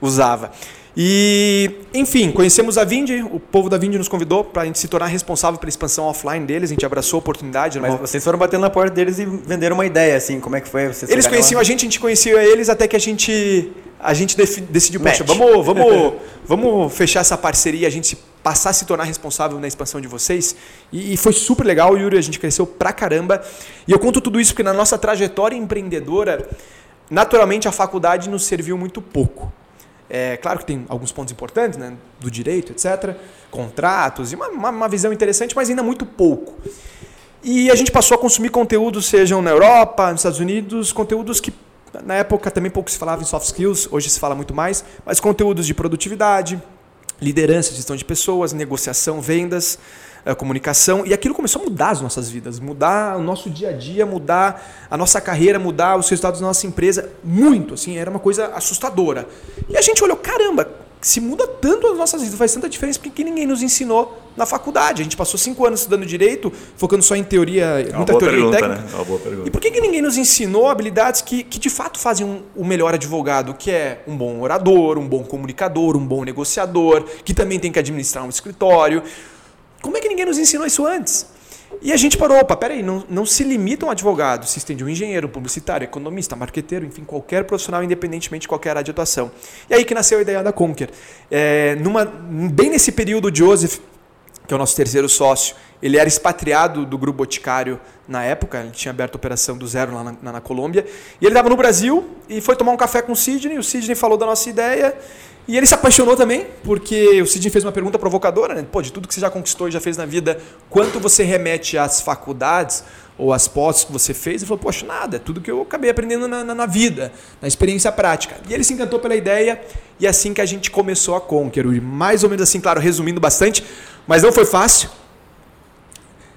usava. E, enfim, conhecemos a Vind, o povo da Vind nos convidou para a gente se tornar responsável pela expansão offline deles, a gente abraçou a oportunidade. Mas vocês foram batendo na porta deles e venderam uma ideia, assim, como é que foi? Vocês eles conheciam lá? a gente, a gente conhecia eles até que a gente, a gente decidiu, poxa, vamos, vamos, vamos fechar essa parceria, a gente passar a se tornar responsável na expansão de vocês. E, e foi super legal, Yuri, a gente cresceu pra caramba. E eu conto tudo isso porque na nossa trajetória empreendedora, naturalmente a faculdade nos serviu muito pouco. É claro que tem alguns pontos importantes, né, do direito, etc., contratos e uma, uma, visão interessante, mas ainda muito pouco. E a gente passou a consumir conteúdos, sejam na Europa, nos Estados Unidos, conteúdos que na época também pouco se falava em soft skills, hoje se fala muito mais, mas conteúdos de produtividade, liderança, gestão de pessoas, negociação, vendas, comunicação, e aquilo começou a mudar as nossas vidas, mudar o nosso dia a dia, mudar a nossa carreira, mudar os resultados da nossa empresa, muito, assim, era uma coisa assustadora. E a gente olhou, caramba, se muda tanto as nossas vidas, faz tanta diferença porque ninguém nos ensinou na faculdade. A gente passou cinco anos estudando direito, focando só em teoria, é muita teoria pergunta, técnica. Né? É uma boa pergunta. E por que, que ninguém nos ensinou habilidades que, que de fato fazem um, o melhor advogado, que é um bom orador, um bom comunicador, um bom negociador, que também tem que administrar um escritório? Como é que ninguém nos ensinou isso antes? E a gente parou, opa, peraí, não, não se limita um advogado, se estende um engenheiro, um publicitário, economista, marqueteiro, enfim, qualquer profissional, independentemente de qualquer área de atuação. E aí que nasceu a ideia da Conquer. É, numa, bem nesse período, o Joseph, que é o nosso terceiro sócio, ele era expatriado do grupo Boticário na época, ele tinha aberto a operação do zero lá na, na, Colômbia, e ele estava no Brasil e foi tomar um café com o Sidney, o Sidney falou da nossa ideia, e ele se apaixonou também, porque o Sidney fez uma pergunta provocadora, né? Pô, de tudo que você já conquistou e já fez na vida, quanto você remete às faculdades ou às posses que você fez? Ele falou, poxa, nada, é tudo que eu acabei aprendendo na, na, na, vida, na experiência prática. E ele se encantou pela ideia, e é assim que a gente começou a Conquer. Mais ou menos assim, claro, resumindo bastante, mas não foi fácil.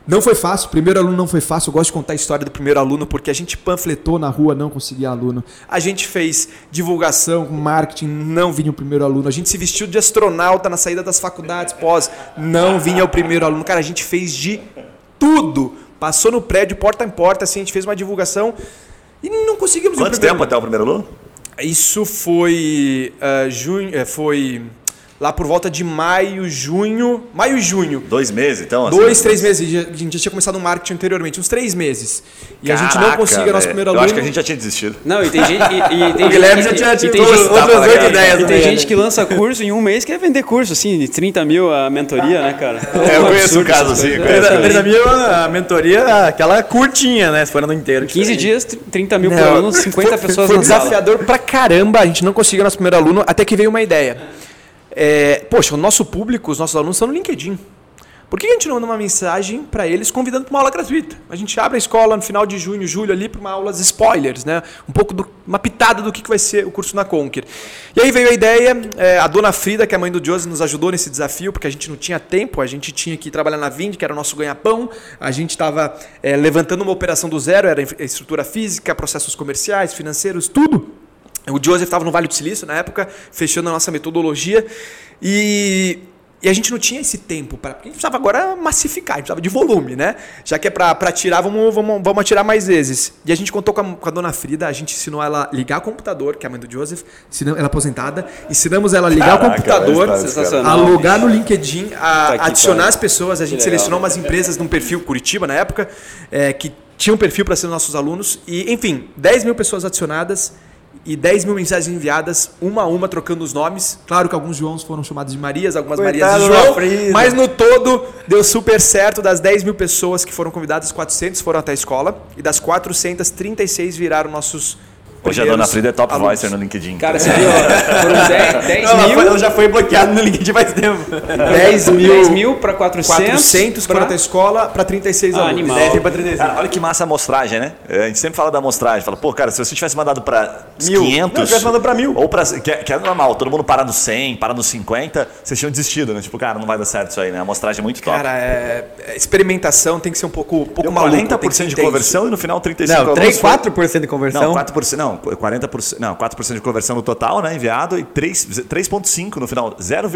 Não foi fácil, primeiro aluno não foi fácil. Eu gosto de contar a história do primeiro aluno porque a gente panfletou na rua, não conseguia aluno. A gente fez divulgação, marketing, não vinha o primeiro aluno. A gente se vestiu de astronauta na saída das faculdades pós, não vinha o primeiro aluno. Cara, a gente fez de tudo. Passou no prédio, porta em porta, assim, a gente fez uma divulgação e não conseguimos. Quanto tempo até o primeiro aluno? Isso foi uh, junho, eh, foi lá por volta de maio, junho. Maio e junho. Dois meses, então? Assim, Dois, três meses. A gente já tinha começado o marketing anteriormente, uns três meses. E Caraca, a gente não conseguia nosso primeiro aluno. Eu acho que a gente já tinha desistido. Não, e tem gente. E, e tem o Guilherme já tinha tido outras oito ideias. E tem gente que lança curso em um mês quer vender curso, assim, de 30 mil a mentoria, né, cara? É, eu conheço um caso assim. 30 mil a mentoria, aquela curtinha, né? Se for ano inteiro. 15 dias, 30 mil por aluno, 50 pessoas Foi desafiador pra caramba. A gente não conseguiu nosso primeiro aluno, até que veio uma ideia. É, poxa, o nosso público, os nossos alunos estão no LinkedIn. Por que a gente não manda uma mensagem para eles convidando para uma aula gratuita? A gente abre a escola no final de junho, julho ali para uma aulas spoilers, né? Um pouco do, uma pitada do que, vai ser o curso na Conquer. E aí veio a ideia, é, a dona Frida, que é a mãe do Josi, nos ajudou nesse desafio, porque a gente não tinha tempo, a gente tinha que trabalhar na Vind, que era o nosso ganha-pão, a gente estava é, levantando uma operação do zero, era estrutura física, processos comerciais, financeiros, tudo. O Joseph estava no Vale do Silício na época, fechando a nossa metodologia. E e a gente não tinha esse tempo para. Porque a gente precisava agora massificar, a gente precisava de volume, né? Já que é para tirar, vamos, vamos, vamos atirar mais vezes. E a gente contou com a, com a, dona Frida, a gente ensinou ela a ligar o computador, que é a mãe do Joseph, ela é aposentada, ensinamos ela a ligar Caraca, o computador, a logar no LinkedIn, a tá adicionar as pessoas. A gente selecionou umas empresas num perfil Curitiba na época, é, que tinham um perfil para ser nossos alunos. E, enfim, 10 mil pessoas adicionadas e 10 mil mensagens enviadas, uma a uma, trocando os nomes. Claro que alguns Joãos foram chamados de Marias, algumas Coitado Marias de João. Mas no todo, deu super certo. Das 10 mil pessoas que foram convidadas, 400 foram até a escola. E das 436 viraram nossos Hoje a dona Frida é top alunos. voicer no LinkedIn. Cara, você viu? Foram 10, 10 não, mil. Ela já foi bloqueada no LinkedIn faz tempo. 10 mil, 10 mil para 400. 400 para a escola para 36 ah, alunos. 10 para 36. Cara, olha que massa a amostragem, né? A gente sempre fala da amostragem. Fala, pô, cara, se você tivesse mandado para 500. Não, tivesse mandado para mil. Ou para. Que, que, é normal, todo mundo para no 100, para no 50, vocês tinham desistido, né? Tipo, cara, não vai dar certo isso aí, né? A amostragem é muito top. Cara, é, é experimentação tem que ser um pouco, um pouco maluco. 40% de conversão e no final 35%. Não, 3, 4% de conversão. Não, 4%, não, 40%. Não, 4% de conversão no total, né? Enviado e 3,5% no final. 0,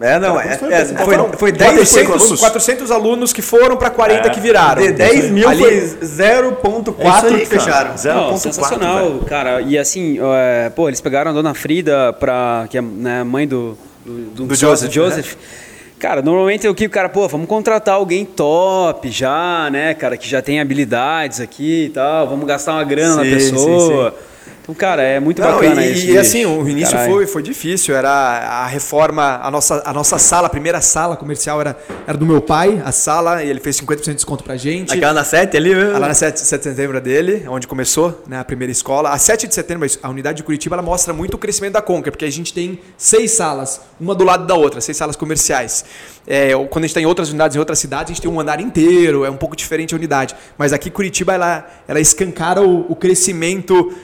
é, não, é, é, foi, foi 10 400 alunos. 400 alunos que foram para 40 é, que viraram. De 10 mil Ali, foi 0,4 é que fecharam. 0,4. Sensacional, cara. E assim, é, pô, eles pegaram a dona Frida, pra, que é né, mãe do, do, do, do Joseph. Joseph. Né? Cara, normalmente o que o cara, pô, vamos contratar alguém top já, né, cara, que já tem habilidades aqui e tal, vamos gastar uma grana sim, na pessoa. Sim, sim. Então, cara, é muito Não, bacana e, isso. E assim, o início foi, foi difícil. Era a reforma, a nossa, a nossa sala, a primeira sala comercial era, era do meu pai, a sala, e ele fez 50% de desconto pra gente. Aquela na 7 ali, mesmo? Lá na 7, 7 de setembro dele, onde começou né, a primeira escola. A 7 de setembro, a unidade de Curitiba, ela mostra muito o crescimento da Conquer, porque a gente tem seis salas, uma do lado da outra, seis salas comerciais. É, quando a gente está em outras unidades, em outras cidades, a gente tem um andar inteiro, é um pouco diferente a unidade. Mas aqui Curitiba, ela, ela escancara o, o crescimento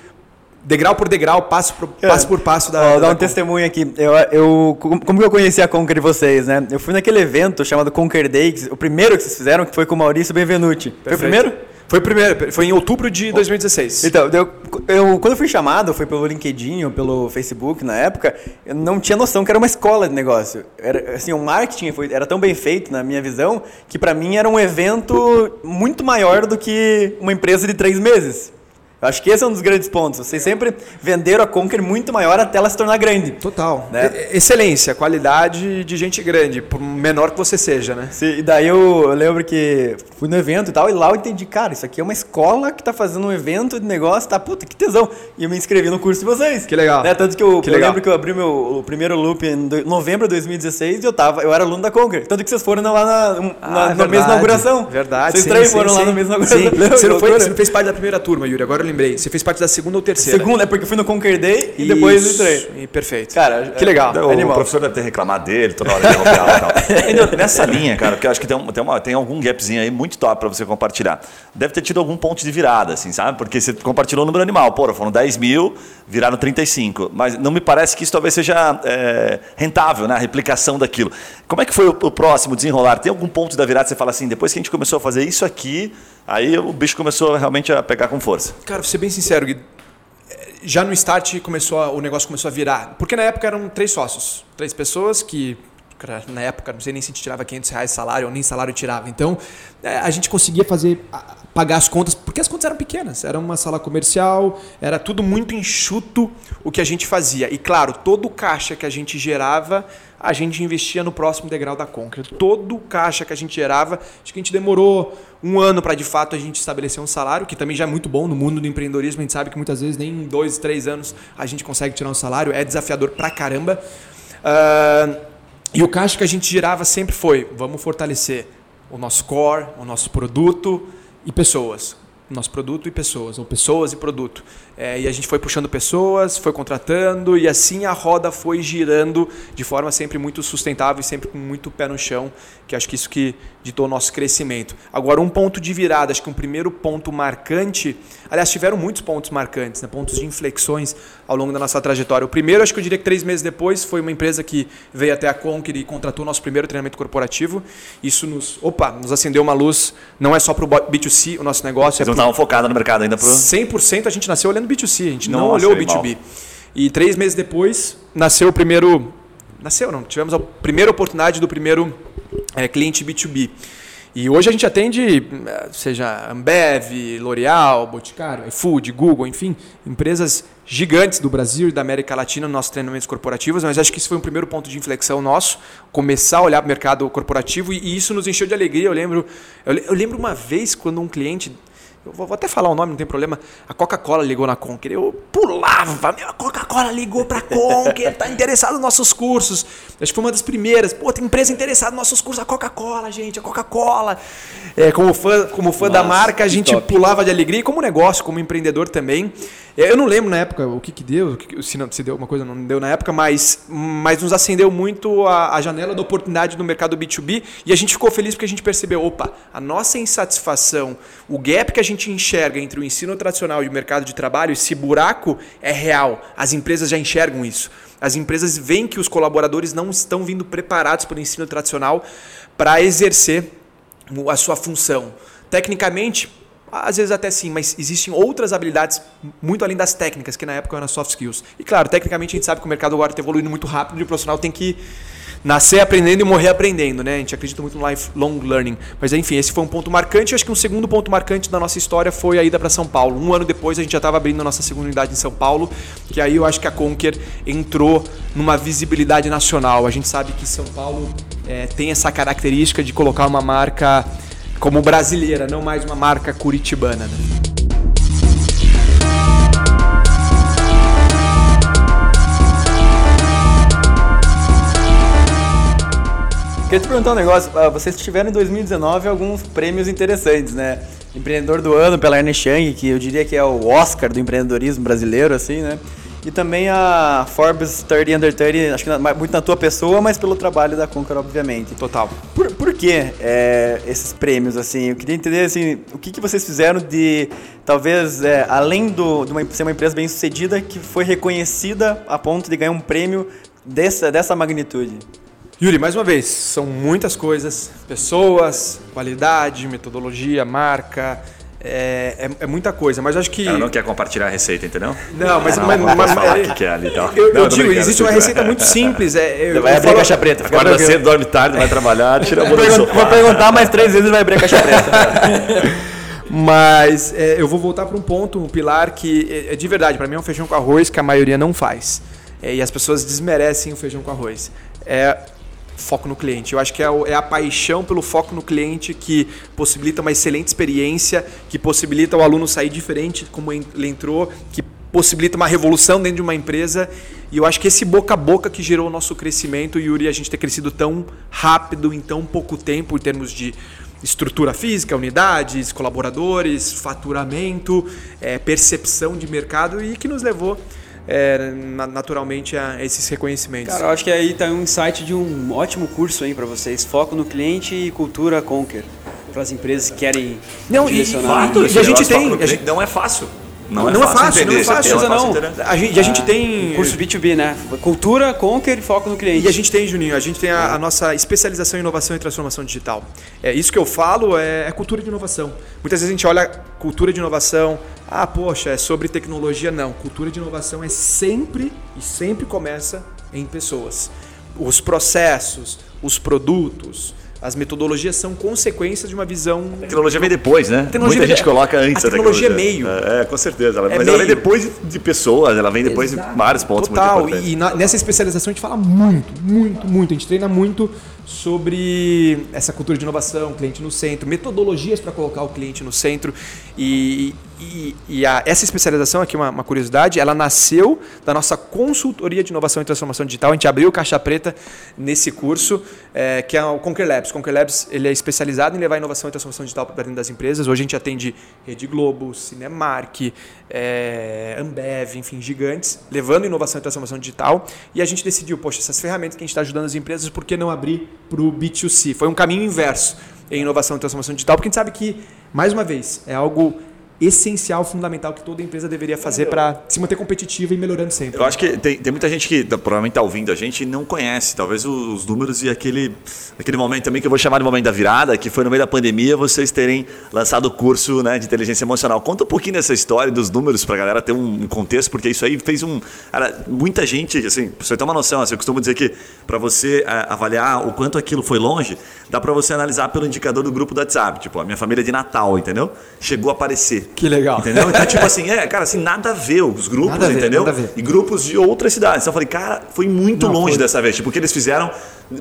degrau por degrau, passo por é. passo, por passo da. Vou dar um testemunho aqui. Eu, eu, como que eu conheci a Conquer de vocês, né? Eu fui naquele evento chamado Conquer Day, o primeiro que vocês fizeram, que foi com o Maurício Benvenuti. Perfeito. Foi o primeiro? Foi o primeiro, foi em outubro de 2016. Então, eu, eu, quando eu fui chamado, foi pelo LinkedIn ou pelo Facebook na época, eu não tinha noção que era uma escola de negócio. Era, assim, o marketing foi, era tão bem feito, na minha visão, que para mim era um evento muito maior do que uma empresa de três meses. Eu acho que esse é um dos grandes pontos. Vocês sempre venderam a Conquer muito maior até ela se tornar grande. Total. Né? Excelência, qualidade de gente grande, por menor que você seja, né? Sim, e daí eu, eu, lembro que fui no evento e tal, e lá eu entendi, cara, isso aqui é uma escola que tá fazendo um evento de negócio, tá, puta, que tesão. E eu me inscrevi no curso de vocês. Que legal. Né? Tanto que eu, que eu lembro que eu abri meu o primeiro loop em novembro de 2016 e eu tava, eu era aluno da Conquer. Tanto que vocês foram lá na, na, ah, na mesma inauguração. Verdade. Vocês sim, três sim, foram sim. lá na mesma inauguração. Você não, foi, você não fez parte da primeira turma, Yuri, agora eu lembrei. Você fez parte da segunda ou terceira? Segunda, é porque eu fui no Conquer Day e Isso, depois entrei. Perfeito. Cara, que legal. O, animal. professor deve ter reclamado dele toda hora de e tal. Nessa linha, cara, porque eu acho que tem, um, tem, uma, tem algum gapzinho aí muito top para você compartilhar. Deve ter tido algum ponto de virada, assim, sabe? Porque você compartilhou o número animal. Pô, foram 10 mil, viraram 35. Mas não me parece que isso talvez seja é, rentável, né? A replicação daquilo. Como é que foi o, o próximo desenrolar? Tem algum ponto da virada que você fala assim, depois que a gente começou a fazer isso aqui, Aí o bicho começou realmente a pegar com força. Cara, vou ser bem sincero, Gui. Já no start começou a, o negócio começou a virar. Porque na época eram três sócios. Três pessoas que, na época, não sei nem se tirava 500 reais de salário ou nem salário tirava. Então, é, a gente conseguia fazer, pagar as contas, porque as contas eram pequenas. Era uma sala comercial, era tudo muito enxuto o que a gente fazia. E claro, todo o caixa que a gente gerava a gente investia no próximo degrau da Conquer. Todo o caixa que a gente gerava, acho que a gente demorou um ano para de fato a gente estabelecer um salário, que também já é muito bom no mundo do empreendedorismo. A gente sabe que muitas vezes nem em dois, três anos a gente consegue tirar um salário, é desafiador pra caramba. Uh, e o caixa que a gente girava sempre foi: vamos fortalecer o nosso core, o nosso produto e pessoas nosso produto e pessoas, ou pessoas e produto. É, e a gente foi puxando pessoas, foi contratando, e assim a roda foi girando de forma sempre muito sustentável e sempre com muito pé no chão, que acho que isso que ditou o nosso crescimento. Agora, um ponto de virada, acho que um primeiro ponto marcante, aliás, tiveram muitos pontos marcantes, né, pontos de inflexões ao longo da nossa trajetória. O primeiro, acho que eu diria que três meses depois, foi uma empresa que veio até a Conquer e contratou o nosso primeiro treinamento corporativo. Isso nos, opa, nos acendeu uma luz, não é só para o B2C o nosso negócio, é estavam focados no mercado ainda? Pro... 100% a gente nasceu olhando B2C, a gente Nossa, não olhou o B2B. E três meses depois nasceu o primeiro. Nasceu, não? Tivemos a primeira oportunidade do primeiro é, cliente B2B. E hoje a gente atende, seja Ambev, L'Oréal, Boticário, iFood, Google, enfim, empresas gigantes do Brasil e da América Latina nos nossos treinamentos corporativos, mas acho que isso foi um primeiro ponto de inflexão nosso, começar a olhar para o mercado corporativo e isso nos encheu de alegria. Eu lembro, eu lembro uma vez quando um cliente eu vou, até falar o nome, não tem problema. A Coca-Cola ligou na Conquer. Eu pulava, meu, a Coca-Cola ligou para a Conquer, tá interessado nos nossos cursos. Acho que foi uma das primeiras. Pô, tem empresa interessada nos nossos cursos. A Coca-Cola, gente, a Coca-Cola. É, como fã, como fã Nossa, da marca, a gente top. pulava de alegria. E como negócio, como empreendedor também. É, eu não lembro na época o que, que deu, se, não, se deu alguma coisa, não deu na época, mas, mas nos acendeu muito a, a janela da oportunidade no mercado B2B e a gente ficou feliz porque a gente percebeu, opa, a nossa insatisfação, o gap que a gente enxerga entre o ensino tradicional e o mercado de trabalho, esse buraco é real. As empresas já enxergam isso. As empresas veem que os colaboradores não estão vindo preparados para o ensino tradicional para exercer a sua função. Tecnicamente, às vezes até sim, mas existem outras habilidades muito além das técnicas, que na época eram soft skills. E claro, tecnicamente a gente sabe que o mercado agora está evoluindo muito rápido e o profissional tem que nascer aprendendo e morrer aprendendo, né? A gente acredita muito no lifelong learning. Mas enfim, esse foi um ponto marcante. Eu acho que um segundo ponto marcante da nossa história foi a ida para São Paulo. Um ano depois a gente já estava abrindo a nossa segunda unidade em São Paulo, que aí eu acho que a Conquer entrou numa visibilidade nacional. A gente sabe que São Paulo é, tem essa característica de colocar uma marca como brasileira, não mais uma marca curitibana. Né? Queria te perguntar um negócio. Ah, vocês tiveram em 2019 alguns prêmios interessantes, né? Empreendedor do ano pela Ernest Young, que eu diria que é o Oscar do empreendedorismo brasileiro, assim, né? E também a Forbes 30 Under 30, acho que muito na tua pessoa, mas pelo trabalho da Conquer, obviamente. Total. Por, por que é, esses prêmios, assim? Eu queria entender, assim, o que, que vocês fizeram de, talvez, é, além do, de uma, ser uma empresa bem sucedida, que foi reconhecida a ponto de ganhar um prêmio dessa, dessa magnitude? Yuri, mais uma vez, são muitas coisas: pessoas, qualidade, metodologia, marca, é, é, é, muita coisa, mas acho que. Ela não quer compartilhar a receita, entendeu? Não, mas. Não, mas, mas falar o que, que é ali então. Eu, eu digo, existe uma receita muito simples. É, eu, vai abrir falo, caixa preta. Acorda cedo, dorme tarde, vai trabalhar, tira a bola do Vou perguntar mais três vezes e vai abrir a caixa preta. mas é, eu vou voltar para um ponto, um pilar que é, é de verdade, para mim é um feijão com arroz que a maioria não faz. É, e as pessoas desmerecem o feijão com arroz. É foco no cliente. Eu acho que é, é, a paixão pelo foco no cliente que possibilita uma excelente experiência, que possibilita o aluno sair diferente como ele entrou, que possibilita uma revolução dentro de uma empresa. E eu acho que esse boca a boca que gerou o nosso crescimento, Yuri, a gente ter crescido tão rápido em tão pouco tempo em termos de estrutura física, unidades, colaboradores, faturamento, é, percepção de mercado e que nos levou é, naturalmente a esses reconhecimentos. Cara, eu acho que aí está um insight de um ótimo curso aí para vocês. Foco no cliente e cultura Conquer. Para as empresas que querem não, direcionar. E, e, e a gente tem. A gente, não é fácil. Não, é, não fácil, é fácil, não é fácil, não. A gente, a gente ah, tem. Curso B2B, né? Cultura, Conquer e foco no cliente. E a gente tem, Juninho, a gente tem a, a nossa especialização em inovação e transformação digital. É, isso que eu falo é, é cultura de inovação. Muitas vezes a gente olha cultura de inovação, ah, poxa, é sobre tecnologia. Não, cultura de inovação é sempre e sempre começa em pessoas. Os processos, os produtos, as metodologias são consequências de uma visão. A tecnologia vem depois, né? Muita gente coloca antes a tecnologia. A tecnologia é meio. É, com certeza. Ela, é mas meio. ela vem depois de pessoas, ela vem depois Exato. de vários pontos Total. muito E na, nessa especialização a gente fala muito, muito, muito. A gente treina muito sobre essa cultura de inovação, cliente no centro, metodologias para colocar o cliente no centro. E, e, e a, essa especialização, aqui uma, uma, curiosidade, ela nasceu da nossa consultoria de inovação e transformação digital. A gente abriu caixa preta nesse curso, é, que é o Conquer Labs. Conquer Labs ele é especializado em levar inovação e transformação digital para dentro das empresas. Hoje a gente atende Rede Globo, Cinemark, é, Ambev, enfim, gigantes, levando inovação e transformação digital. E a gente decidiu, poxa, essas ferramentas que a gente está ajudando as empresas, por que não abrir para o B2C? Foi um caminho inverso em inovação e transformação digital, porque a gente sabe que, mais uma vez, é algo essencial, fundamental que toda empresa deveria fazer para se manter competitiva e melhorando sempre. Eu acho que tem, tem muita gente que tá, provavelmente está ouvindo a gente e não conhece, talvez os números e aquele, aquele momento também que eu vou chamar de momento da virada, que foi no meio da pandemia vocês terem lançado o curso né, de inteligência emocional. Conta um pouquinho dessa história, dos números para a galera ter um contexto, porque isso aí fez um. Cara, muita gente, assim, pra você ter uma noção, assim, eu costumo dizer que para você é, avaliar o quanto aquilo foi longe, dá para você analisar pelo indicador do grupo do WhatsApp. Tipo, a minha família é de Natal, entendeu? Chegou a aparecer. Que legal. Entendeu? Então, tipo assim, é, cara, assim, nada a ver os grupos, nada entendeu? Ver, e grupos de outras cidades. Então eu falei, cara, foi muito Não, longe foi. dessa vez. Tipo, o que eles fizeram,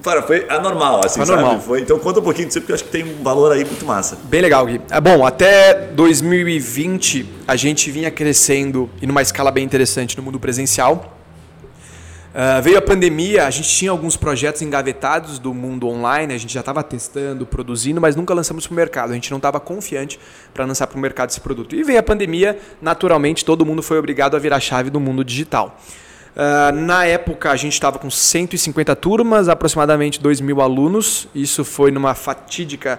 cara, foi anormal, assim, foi sabe? Normal. Foi, então conta um pouquinho disso, porque eu acho que tem um valor aí muito massa. Bem legal, Gui. É bom, até 2020 a gente vinha crescendo e numa escala bem interessante no mundo presencial. Uh, veio a pandemia, a gente tinha alguns projetos engavetados do mundo online, a gente já estava testando, produzindo, mas nunca lançamos para o mercado. A gente não estava confiante para lançar para o mercado esse produto. E veio a pandemia, naturalmente todo mundo foi obrigado a virar chave do mundo digital. Uh, na época a gente estava com 150 turmas, aproximadamente 2 mil alunos. Isso foi numa fatídica.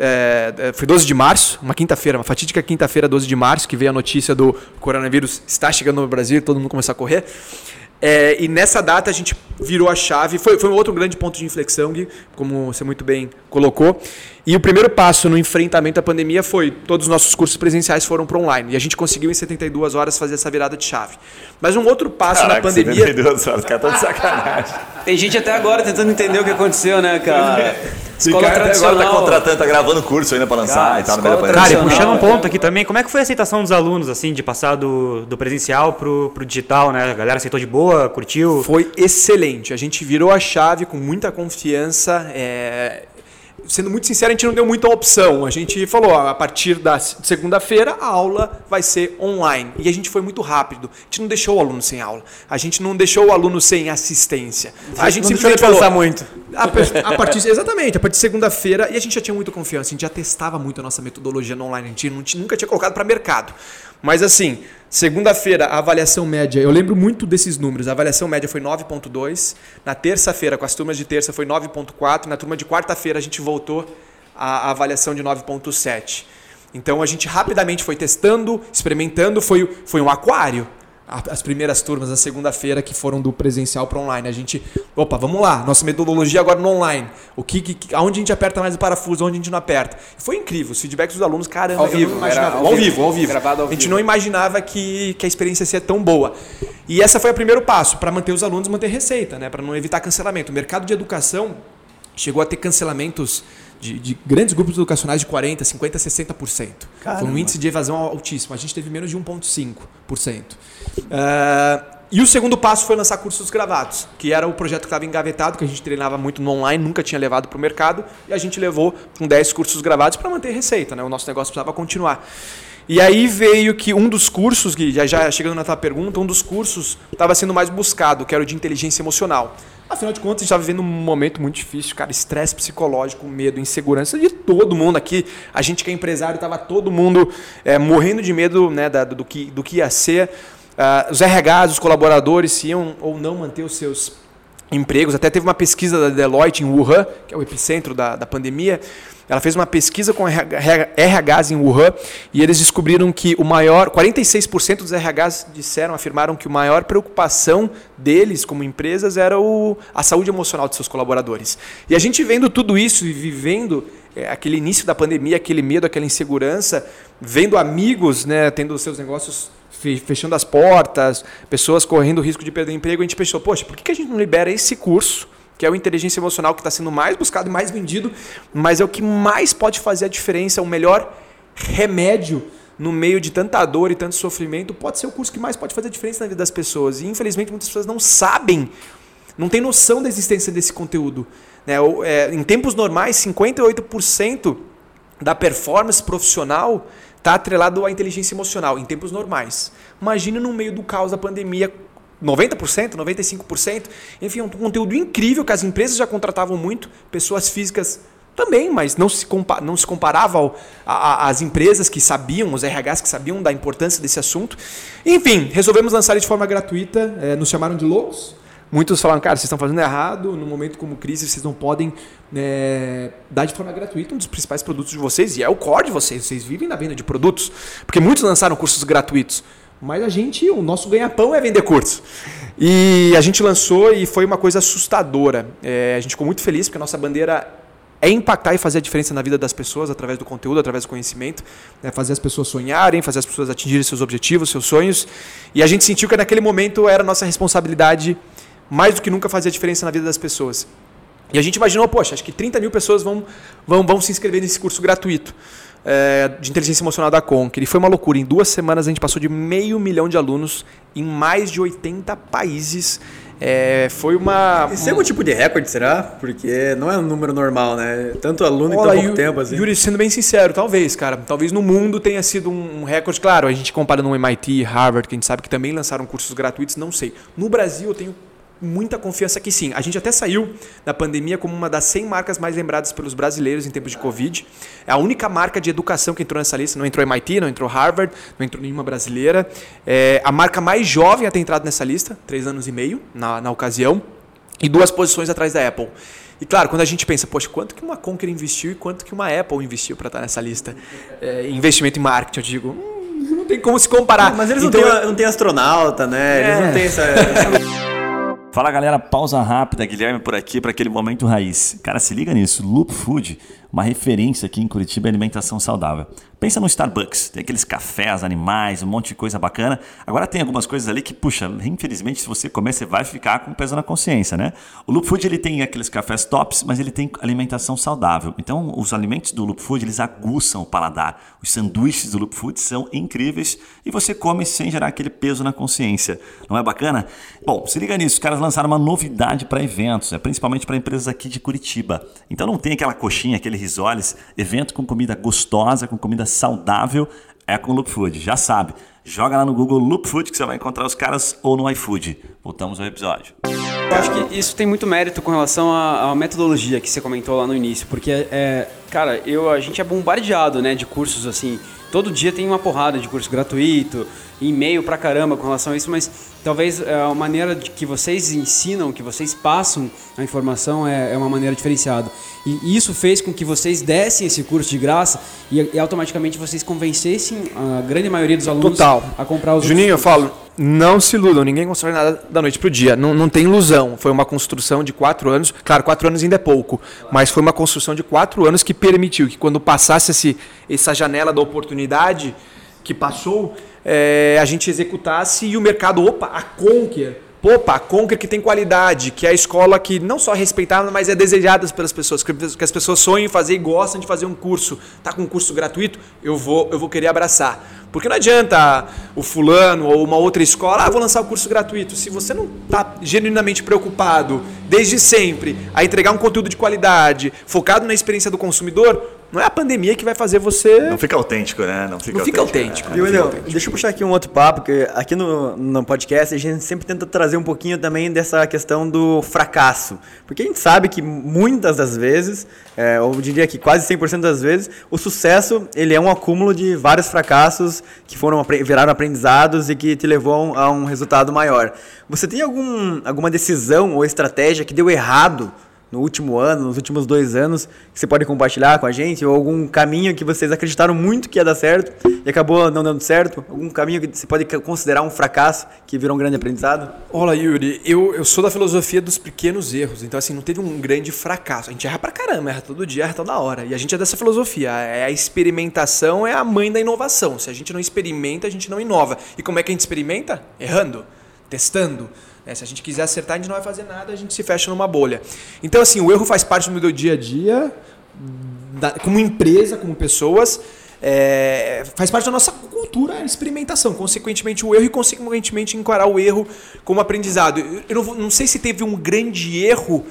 É, foi 12 de março, uma quinta-feira, uma fatídica quinta-feira, 12 de março, que veio a notícia do coronavírus está chegando no Brasil, todo mundo começou a correr. É, e nessa data a gente virou a chave. Foi, foi um outro grande ponto de inflexão, Gui, como você muito bem colocou. E o primeiro passo no enfrentamento à pandemia foi todos os nossos cursos presenciais foram para online. E a gente conseguiu em 72 horas fazer essa virada de chave. Mas um outro passo Caraca, na pandemia. 72 horas, cara, tá de sacanagem. Tem gente até agora tentando entender o que aconteceu, né, cara? Escola cara tradicional. agora tá contratando, tá gravando curso ainda para lançar cara, e tal. Cara, e puxando um ponto aqui também, como é que foi a aceitação dos alunos, assim, de passar do, do presencial pro, pro digital, né? A galera aceitou de boa, curtiu? Foi excelente. A gente virou a chave com muita confiança. É sendo muito sincero, a gente não deu muita opção. A gente falou, a partir da segunda-feira a aula vai ser online. E a gente foi muito rápido. A gente não deixou o aluno sem aula. A gente não deixou o aluno sem assistência. A gente não simplesmente falou, pensar muito. A, a partir, exatamente, a partir de segunda-feira, e a gente já tinha muita confiança, a gente já testava muito a nossa metodologia no online, a gente nunca tinha colocado para mercado. Mas assim, segunda-feira, a avaliação média, eu lembro muito desses números. A avaliação média foi 9,2. Na terça-feira, com as turmas de terça, foi 9,4. Na turma de quarta-feira, a gente voltou à avaliação de 9,7. Então a gente rapidamente foi testando, experimentando, foi, foi um aquário as primeiras turmas da segunda-feira que foram do presencial para online. A gente, opa, vamos lá, nossa metodologia agora no online. O que, que aonde a gente aperta mais o parafuso, onde a gente não aperta. foi incrível, os feedbacks dos alunos, caramba, ao vivo, imaginava, ao, ao, vivo, ao vivo. Gravado ao a gente vivo. não imaginava que, que a experiência ia ser tão boa. E essa foi o primeiro passo para manter os alunos, manter receita, né, para não evitar cancelamento. O mercado de educação chegou a ter cancelamentos de, de, grandes grupos educacionais de 40%, 50%, 60%. Caramba. Foi um índice de evasão altíssimo. A gente teve menos de 1,5%. Uh, e o segundo passo foi lançar cursos gravados, que era o projeto que estava engavetado, que a gente treinava muito no online, nunca tinha levado para o mercado, e a gente levou com 10 cursos gravados para manter receita. Né? O nosso negócio precisava continuar. E aí veio que um dos cursos, que já, já chegando na tua pergunta, um dos cursos estava sendo mais buscado, que era o de inteligência emocional. Afinal de contas, a gente está vivendo um momento muito difícil, cara. Estresse psicológico, medo, insegurança de todo mundo aqui. A gente que é empresário, estava todo mundo é, morrendo de medo né, da, do, que, do que ia ser. Uh, os RHs, os colaboradores, se iam ou não manter os seus empregos. Até teve uma pesquisa da Deloitte em Wuhan, que é o epicentro da, da pandemia. Ela fez uma pesquisa com RHs em Wuhan e eles descobriram que o maior, 46% dos RHs disseram, afirmaram que a maior preocupação deles como empresas era o, a saúde emocional de seus colaboradores. E a gente vendo tudo isso e vivendo é, aquele início da pandemia, aquele medo, aquela insegurança, vendo amigos né, tendo seus negócios fechando as portas, pessoas correndo o risco de perder emprego, a gente pensou, poxa, por que a gente não libera esse curso que é o inteligência emocional que está sendo mais buscado e mais vendido, mas é o que mais pode fazer a diferença, o melhor remédio no meio de tanta dor e tanto sofrimento, pode ser o curso que mais pode fazer a diferença na vida das pessoas. E infelizmente muitas pessoas não sabem, não têm noção da existência desse conteúdo. Né? É, em tempos normais, 58% da performance profissional está atrelado à inteligência emocional, em tempos normais. Imagina no meio do caos da pandemia 90%, 95%. Enfim, um conteúdo incrível que as empresas já contratavam muito, pessoas físicas também, mas não se, compa não se comparava às empresas que sabiam, os RHs que sabiam da importância desse assunto. Enfim, resolvemos lançar ele de forma gratuita, é, nos chamaram de loucos, muitos falaram, cara, vocês estão fazendo errado, no momento como crise, vocês não podem é, dar de forma gratuita um dos principais produtos de vocês, e é o core de vocês, vocês vivem na venda de produtos, porque muitos lançaram cursos gratuitos. Mas a gente, o nosso ganha-pão é vender curso. E a gente lançou e foi uma coisa assustadora. É, a gente ficou muito feliz porque a nossa bandeira é impactar e fazer a diferença na vida das pessoas através do conteúdo, através do conhecimento, né? fazer as pessoas sonharem, fazer as pessoas atingirem seus objetivos, seus sonhos. E a gente sentiu que naquele momento era nossa responsabilidade mais do que nunca fazer a diferença na vida das pessoas. E a gente imaginou, poxa, acho que 30 mil pessoas vão, vão, vão se inscrever nesse curso gratuito é, de inteligência emocional da Conquer. E foi uma loucura. Em duas semanas a gente passou de meio milhão de alunos em mais de 80 países. É, foi uma. Isso é algum tipo de recorde, será? Porque não é um número normal, né? Tanto aluno Olha, em tão pouco tempo assim. Yuri, sendo bem sincero, talvez, cara. Talvez no mundo tenha sido um recorde. Claro, a gente compara no MIT, Harvard, que a gente sabe que também lançaram cursos gratuitos, não sei. No Brasil, eu tenho muita confiança que sim. A gente até saiu da pandemia como uma das 100 marcas mais lembradas pelos brasileiros em tempos de Covid. É a única marca de educação que entrou nessa lista. Não entrou MIT, não entrou Harvard, não entrou nenhuma brasileira. É a marca mais jovem a ter entrado nessa lista, três anos e meio na, na ocasião, e duas posições atrás da Apple. E claro, quando a gente pensa, poxa, quanto que uma Conquer investiu e quanto que uma Apple investiu para estar nessa lista? É, investimento em marketing, eu digo, hum, não tem como se comparar. Mas eles então, não, têm, não têm astronauta, né? Eles não é. têm essa... Fala galera, pausa rápida, Guilherme por aqui para aquele momento raiz. Cara, se liga nisso, Loop Food, uma referência aqui em Curitiba em alimentação saudável. Pensa no Starbucks, tem aqueles cafés, animais, um monte de coisa bacana. Agora tem algumas coisas ali que, puxa, infelizmente, se você comer, você vai ficar com peso na consciência, né? O Loop Food ele tem aqueles cafés tops, mas ele tem alimentação saudável. Então, os alimentos do Loop Food eles aguçam o paladar. Os sanduíches do Loop Food são incríveis e você come sem gerar aquele peso na consciência. Não é bacana? Bom, se liga nisso, os caras lançaram uma novidade para eventos, é principalmente para empresas aqui de Curitiba. Então não tem aquela coxinha, aquele risoles, evento com comida gostosa, com comida saudável é com Loop Food. Já sabe. Joga lá no Google Loop Food que você vai encontrar os caras ou no iFood. Voltamos ao episódio. Eu acho que isso tem muito mérito com relação à, à metodologia que você comentou lá no início, porque é, cara, eu a gente é bombardeado, né, de cursos assim. Todo dia tem uma porrada de curso gratuito, e-mail pra caramba com relação a isso, mas talvez é, a maneira de que vocês ensinam, que vocês passam a informação é, é uma maneira diferenciada. E isso fez com que vocês dessem esse curso de graça e, e automaticamente vocês convencessem a grande maioria dos alunos Total. a comprar os Juninho, eu falo, não se iludam, ninguém constrói nada da noite pro dia. Não, não tem ilusão. Foi uma construção de quatro anos. Claro, quatro anos ainda é pouco, mas foi uma construção de quatro anos que permitiu que quando passasse esse, essa janela da oportunidade que passou, é, a gente executasse e o mercado, opa, a Conquer Pô, a Conquer que tem qualidade, que é a escola que não só é respeitada, mas é desejada pelas pessoas, que as pessoas sonham em fazer e gostam de fazer um curso. Tá com um curso gratuito? Eu vou, eu vou querer abraçar. Porque não adianta o fulano ou uma outra escola, ah, vou lançar o curso gratuito. Se você não está genuinamente preocupado, desde sempre, a entregar um conteúdo de qualidade, focado na experiência do consumidor, não é a pandemia que vai fazer você. Não fica autêntico, né? Não fica, não fica autêntico. Né? Não fica Deixa eu puxar aqui um outro papo, que aqui no, no podcast a gente sempre tenta trazer um pouquinho também dessa questão do fracasso. Porque a gente sabe que muitas das vezes, é, eu diria que quase 100% das vezes, o sucesso ele é um acúmulo de vários fracassos que foram viraram aprendizados e que te levou a um resultado maior. Você tem algum, alguma decisão ou estratégia que deu errado no último ano, nos últimos dois anos, que você pode compartilhar com a gente? Ou algum caminho que vocês acreditaram muito que ia dar certo e acabou não dando certo? Algum caminho que você pode considerar um fracasso que virou um grande aprendizado? Olha, Yuri, eu, eu sou da filosofia dos pequenos erros. Então, assim, não teve um grande fracasso. A gente erra pra caramba, erra todo dia, erra toda hora. E a gente é dessa filosofia. É a experimentação é a mãe da inovação. Se a gente não experimenta, a gente não inova. E como é que a gente experimenta? Errando, testando é, se a gente quiser acertar, a gente não vai fazer nada, a gente se fecha numa bolha. Então, assim, o erro faz parte do meu dia a dia, da, como empresa, como pessoas, é, faz parte da nossa cultura a experimentação. Consequentemente, o erro e, consequentemente, encarar o erro como aprendizado. Eu, não, não sei se teve um grande erro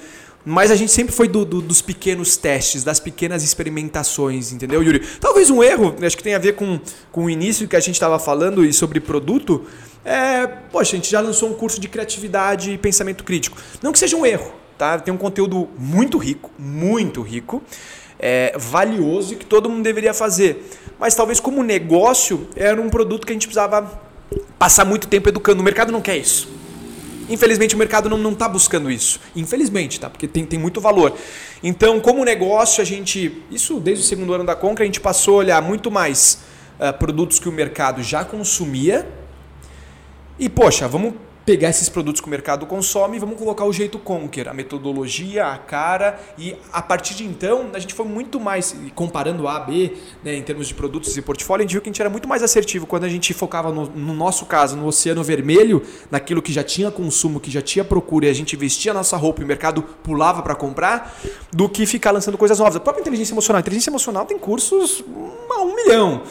mas a gente sempre foi do, do, dos pequenos testes, das pequenas experimentações, entendeu, Yuri? Talvez um erro, acho que tem a ver com, com o início que a gente estava falando e sobre produto. É, poxa, a gente já lançou um curso de criatividade e pensamento crítico. Não que seja um erro, tá? Tem um conteúdo muito rico, muito rico, é, valioso e que todo mundo deveria fazer. Mas talvez como negócio era um produto que a gente precisava passar muito tempo educando. O mercado não quer isso. infelizmente o mercado não está buscando isso. Infelizmente, tá? Porque tem, tem muito valor. Então, como negócio, a gente. Isso desde o segundo ano da Conca, a gente passou a olhar muito mais uh, produtos que o mercado já consumia. E, poxa, vamos pegar esses produtos que o mercado consome e vamos colocar o jeito Conquer, a metodologia, a cara e a partir de então a gente foi muito mais comparando A B né, em termos de produtos e portfólio, a gente viu que a gente era muito mais assertivo quando a gente focava no, no nosso caso no oceano vermelho, naquilo que já tinha consumo, que já tinha procura e a gente vestia a nossa roupa e o mercado pulava para comprar, do que ficar lançando coisas novas. A própria inteligência emocional, a inteligência emocional tem cursos a um milhão.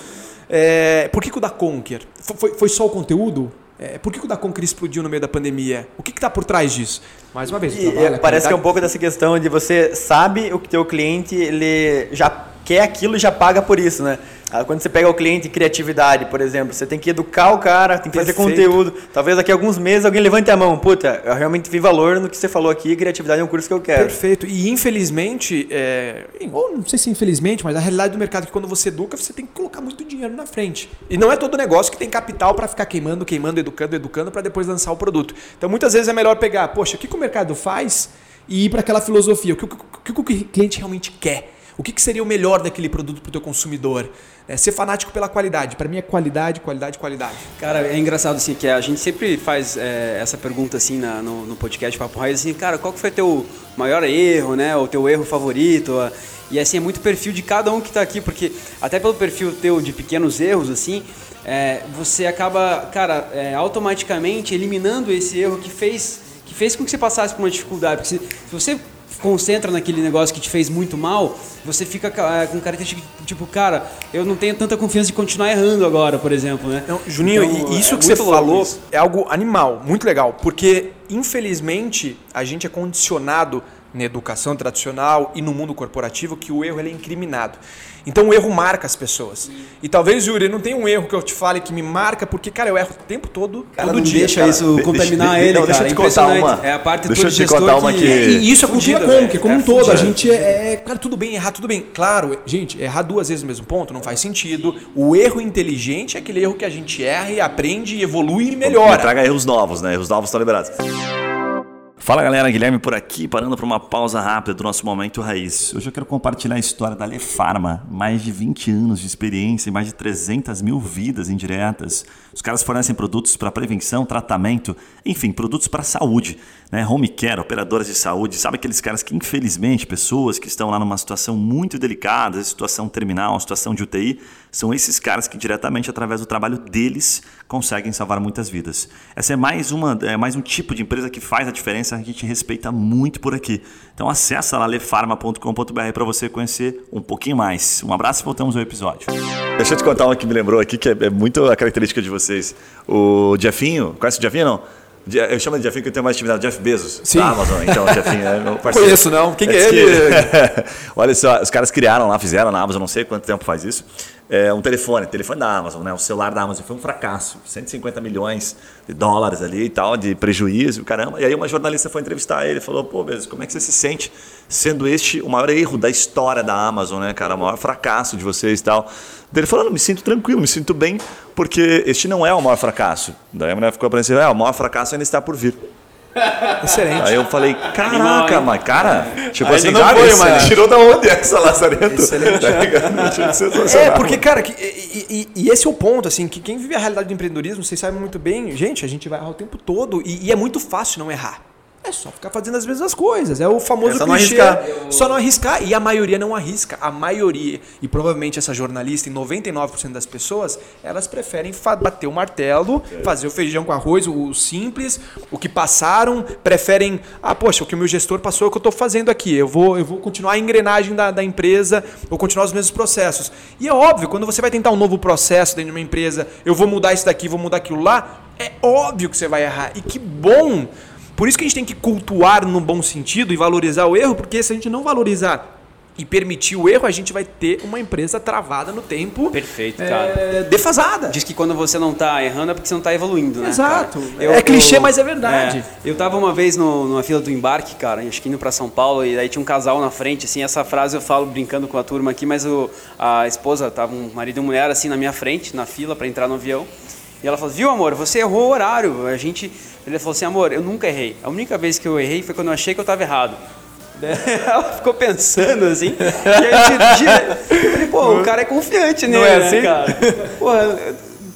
É, por que, que o da Conquer? Foi, foi só o conteúdo? É, por que o da Conquer explodiu no meio da pandemia? O que está por trás disso? Mais uma vez, e, trabalho, parece que é um pouco dessa questão de você sabe o que teu cliente ele já quer aquilo e já paga por isso, né? Ah, quando você pega o cliente em criatividade, por exemplo, você tem que educar o cara, tem que Perfeito. fazer conteúdo. Talvez daqui a alguns meses alguém levante a mão. Puta, eu realmente vi valor no que você falou aqui, criatividade é um curso que eu quero. Perfeito. E infelizmente, é... ou não sei se infelizmente, mas a realidade do mercado é que quando você educa, você tem que colocar muito dinheiro na frente. E não é todo negócio que tem capital para ficar queimando, queimando, educando, educando para depois lançar o produto. Então muitas vezes é melhor pegar, poxa, o que, que o mercado faz e ir para aquela filosofia, o que, o, que, o que o cliente realmente quer. O que, que seria o melhor daquele produto para o teu consumidor? É ser fanático pela qualidade. Para mim é qualidade, qualidade, qualidade. Cara, é engraçado assim que a gente sempre faz é, essa pergunta assim na, no, no, podcast Papo Raiz assim, cara, qual que foi teu maior erro, né? O teu erro favorito? E assim é muito perfil de cada um que está aqui, porque até pelo perfil teu de pequenos erros assim, é, você acaba, cara, é, automaticamente eliminando esse erro que fez que fez com que você passasse por uma dificuldade. Porque se, se você concentra naquele negócio que te fez muito mal, você fica é, com característica tipo, cara, eu não tenho tanta confiança de continuar errando agora, por exemplo, né? Não, Juninho, então, isso é que você falou isso. é algo animal, muito legal, porque infelizmente a gente é condicionado na educação tradicional e no mundo corporativo que o erro é incriminado. Então o erro marca as pessoas. E talvez, Yuri, não tem um erro que eu te fale que me marca, porque, cara, eu erro o tempo todo, cara, todo dia. Deixa cara. isso contaminar deixa, ele, não, cara. Deixa eu te contar uma. É a parte deixa eu te contar uma que... que... E isso é cultura como, que como é um todo. A gente é, é, Cara, tudo bem errar, tudo bem. Claro, gente, errar duas vezes no mesmo ponto não faz sentido. O erro inteligente é aquele erro que a gente erra e aprende, evolui e melhora. E traga erros novos, né? Erros novos estão liberados. Fala galera, Guilherme por aqui, parando para uma pausa rápida do nosso Momento Raiz. Hoje eu quero compartilhar a história da Lefarma, mais de 20 anos de experiência e mais de 300 mil vidas indiretas. Os caras fornecem produtos para prevenção, tratamento, enfim, produtos para saúde né, home care, operadoras de saúde, sabe aqueles caras que infelizmente, pessoas que estão lá numa situação muito delicada, situação terminal, situação de UTI, são esses caras que diretamente através do trabalho deles conseguem salvar muitas vidas. Essa é mais uma, é mais um tipo de empresa que faz a diferença, a gente respeita muito por aqui. Então acessa lá lefarma.com.br para você conhecer um pouquinho mais. Um abraço e voltamos ao episódio. Deixa eu te contar uma que me lembrou aqui que é, é muito a característica de vocês. O Jeffinho, conhece o Jeffinho não? Eu chamo de Jeffinho que eu tenho mais intimidade. Jeff Bezos, Sim. da Amazon. Então, Jeffinho é meu parceiro. Conheço não. Quem é, é ele? Olha só, os caras criaram lá, fizeram na Amazon, não sei quanto tempo faz isso é, um telefone, telefone da Amazon, né? O celular da Amazon foi um fracasso, 150 milhões de dólares ali e tal, de prejuízo, caramba. E aí uma jornalista foi entrevistar ele, falou, pô, mesmo, como é que você se sente sendo este o maior erro da história da Amazon, né, cara? O maior fracasso de vocês e tal. Daí ele falou, me sinto tranquilo, me sinto bem, porque este não é o maior fracasso. Daí a mulher ficou aparecendo, é, o maior fracasso ainda está por vir. Excelente. Aí eu falei, caraca, mas cara, tipo assim, não foi, mas tirou da onde essa Lazarento? Excelente. Tá é, porque, cara, que, e, e, e, esse é o ponto, assim, que quem vive a realidade do empreendedorismo, vocês sabem muito bem, gente, a gente vai errar o tempo todo e, e é muito fácil não errar. É só ficar fazendo as mesmas coisas. É o famoso é só clichê. Não arriscar. Só não arriscar. E a maioria não arrisca. A maioria, e provavelmente essa jornalista, em 99% das pessoas, elas preferem bater o martelo, fazer o feijão com arroz, o simples, o que passaram, preferem. Ah, poxa, o que o meu gestor passou é o que eu estou fazendo aqui. Eu vou, eu vou continuar a engrenagem da, da empresa, vou continuar os mesmos processos. E é óbvio, quando você vai tentar um novo processo dentro de uma empresa, eu vou mudar isso daqui, vou mudar aquilo lá, é óbvio que você vai errar. E que bom por isso que a gente tem que cultuar no bom sentido e valorizar o erro, porque se a gente não valorizar e permitir o erro, a gente vai ter uma empresa travada no tempo. Perfeito, é, cara. defasada. Diz que quando você não está errando é porque você não está evoluindo, né? Exato. Eu, é clichê, eu, mas é verdade. É, eu estava uma vez no, numa fila do embarque, cara, acho que indo para São Paulo, e aí tinha um casal na frente, assim, essa frase eu falo brincando com a turma aqui, mas o, a esposa, tava um marido e uma mulher assim na minha frente, na fila para entrar no avião. E ela falou, viu amor, você errou o horário. A gente, ele falou assim, amor, eu nunca errei. A única vez que eu errei foi quando eu achei que eu estava errado. Ela ficou pensando assim. e aí, eu falei, pô, o cara é confiante nele, Não é né, assim? cara? Porra,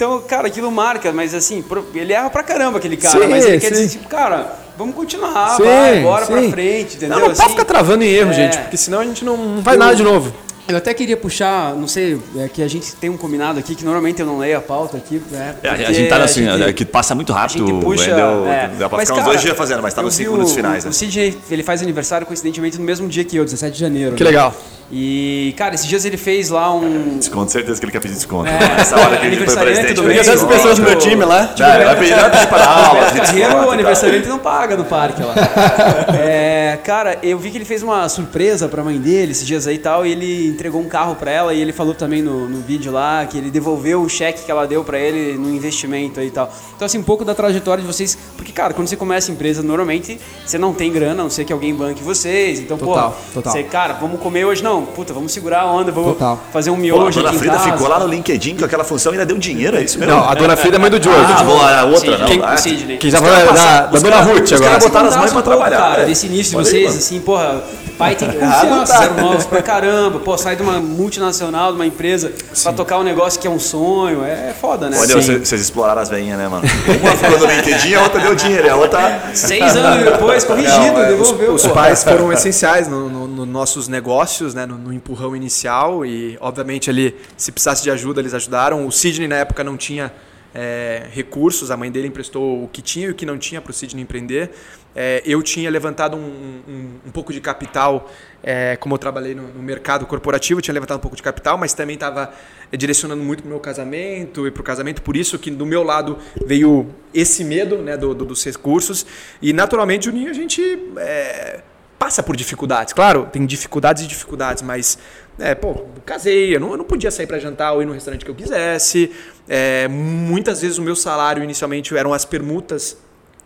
então, cara, aquilo marca, mas assim, ele erra pra caramba aquele cara. Sim, mas ele quer sim. dizer, tipo, cara, vamos continuar, Sim, vai, bora sim. pra frente, entendeu? Não, não pode Assim, ficar travando em erro, é. gente, porque senão a gente não, não faz nada de novo. Eu até queria puxar, não sei, é que a gente tem um combinado aqui, que normalmente eu não leio a pauta aqui. Né, É, a gente tá assim, a gente- é que passa muito a rápido. gente puxa. Wendel, é. dá pra Mas, ficar uns cara, dois dias fazendo, mas tá nos cinco minutos finais. O, né? o ele faz aniversário coincidentemente no mesmo dia que eu, 17 de janeiro. Que né? legal. E, cara, esses dias ele fez lá um. Desconto, certeza que ele quer pedir desconto. É, Essa hora que ele foi aniversariante presidente. do mês, Sim, pessoas do meu tipo, time lá. Não, ele vai pedir vai pedir para aula. Desconto o aniversariante não paga no parque lá. É, cara, eu vi que ele fez uma surpresa pra mãe dele esses dias aí e tal, e ele entregou um carro pra ela, e ele falou também no, no vídeo lá que ele devolveu o cheque que ela deu pra ele no investimento aí e tal. Então, assim, um pouco da trajetória de vocês. Porque, cara, quando você começa a empresa, normalmente você não tem grana, a não ser que alguém banque vocês. Então, Total, pô, total. você, cara, vamos comer hoje não. Puta, vamos segurar a onda, vamos Total. fazer um Pô, a miojo dona aqui em Frida casa. ficou lá no LinkedIn com aquela função e ainda deu dinheiro, é isso mesmo? Não, a dona Frida é mãe do Joe. Ah, vou a outra, Sim, não. quem- Sidney. Quem já Os falou é da, da os dona Ruth os agora. caras botaram as mães pra trabalhar. Cara, é. desse início de vocês, assim, porra, pai tem confiança, tá. zero novos pra caramba, pô, sai de uma multinacional, de uma empresa, pra tocar um negócio que é um sonho, é foda, né? Olha, vocês, exploraram as veinhas, né, mano? Uma ficou no LinkedIn, a outra deu dinheiro, a outra. Seis anos depois, corrigido, Não, é, devolveu, os, os pais foram essenciais nos no, no nossos negócios, né, no, no empurrão inicial e, obviamente, ali, se precisasse de ajuda, eles ajudaram. O Sidney, na época, não tinha é, recursos, a mãe dele emprestou o que tinha e o que não tinha para o Sidney empreender. É, eu tinha levantado um, um, um pouco de capital, é, como eu trabalhei no, no mercado corporativo, tinha levantado um pouco de capital, mas também estava direcionando muito para o meu casamento e para o casamento, por isso que do meu lado veio esse medo né, do, do- dos recursos. E naturalmente, Juninho, a gente é, passa por dificuldades. Claro, tem dificuldades e dificuldades, mas, é, pô, casei, eu não, eu não podia sair para jantar ou ir no restaurante que eu quisesse. É, muitas vezes o meu salário inicialmente eram as permutas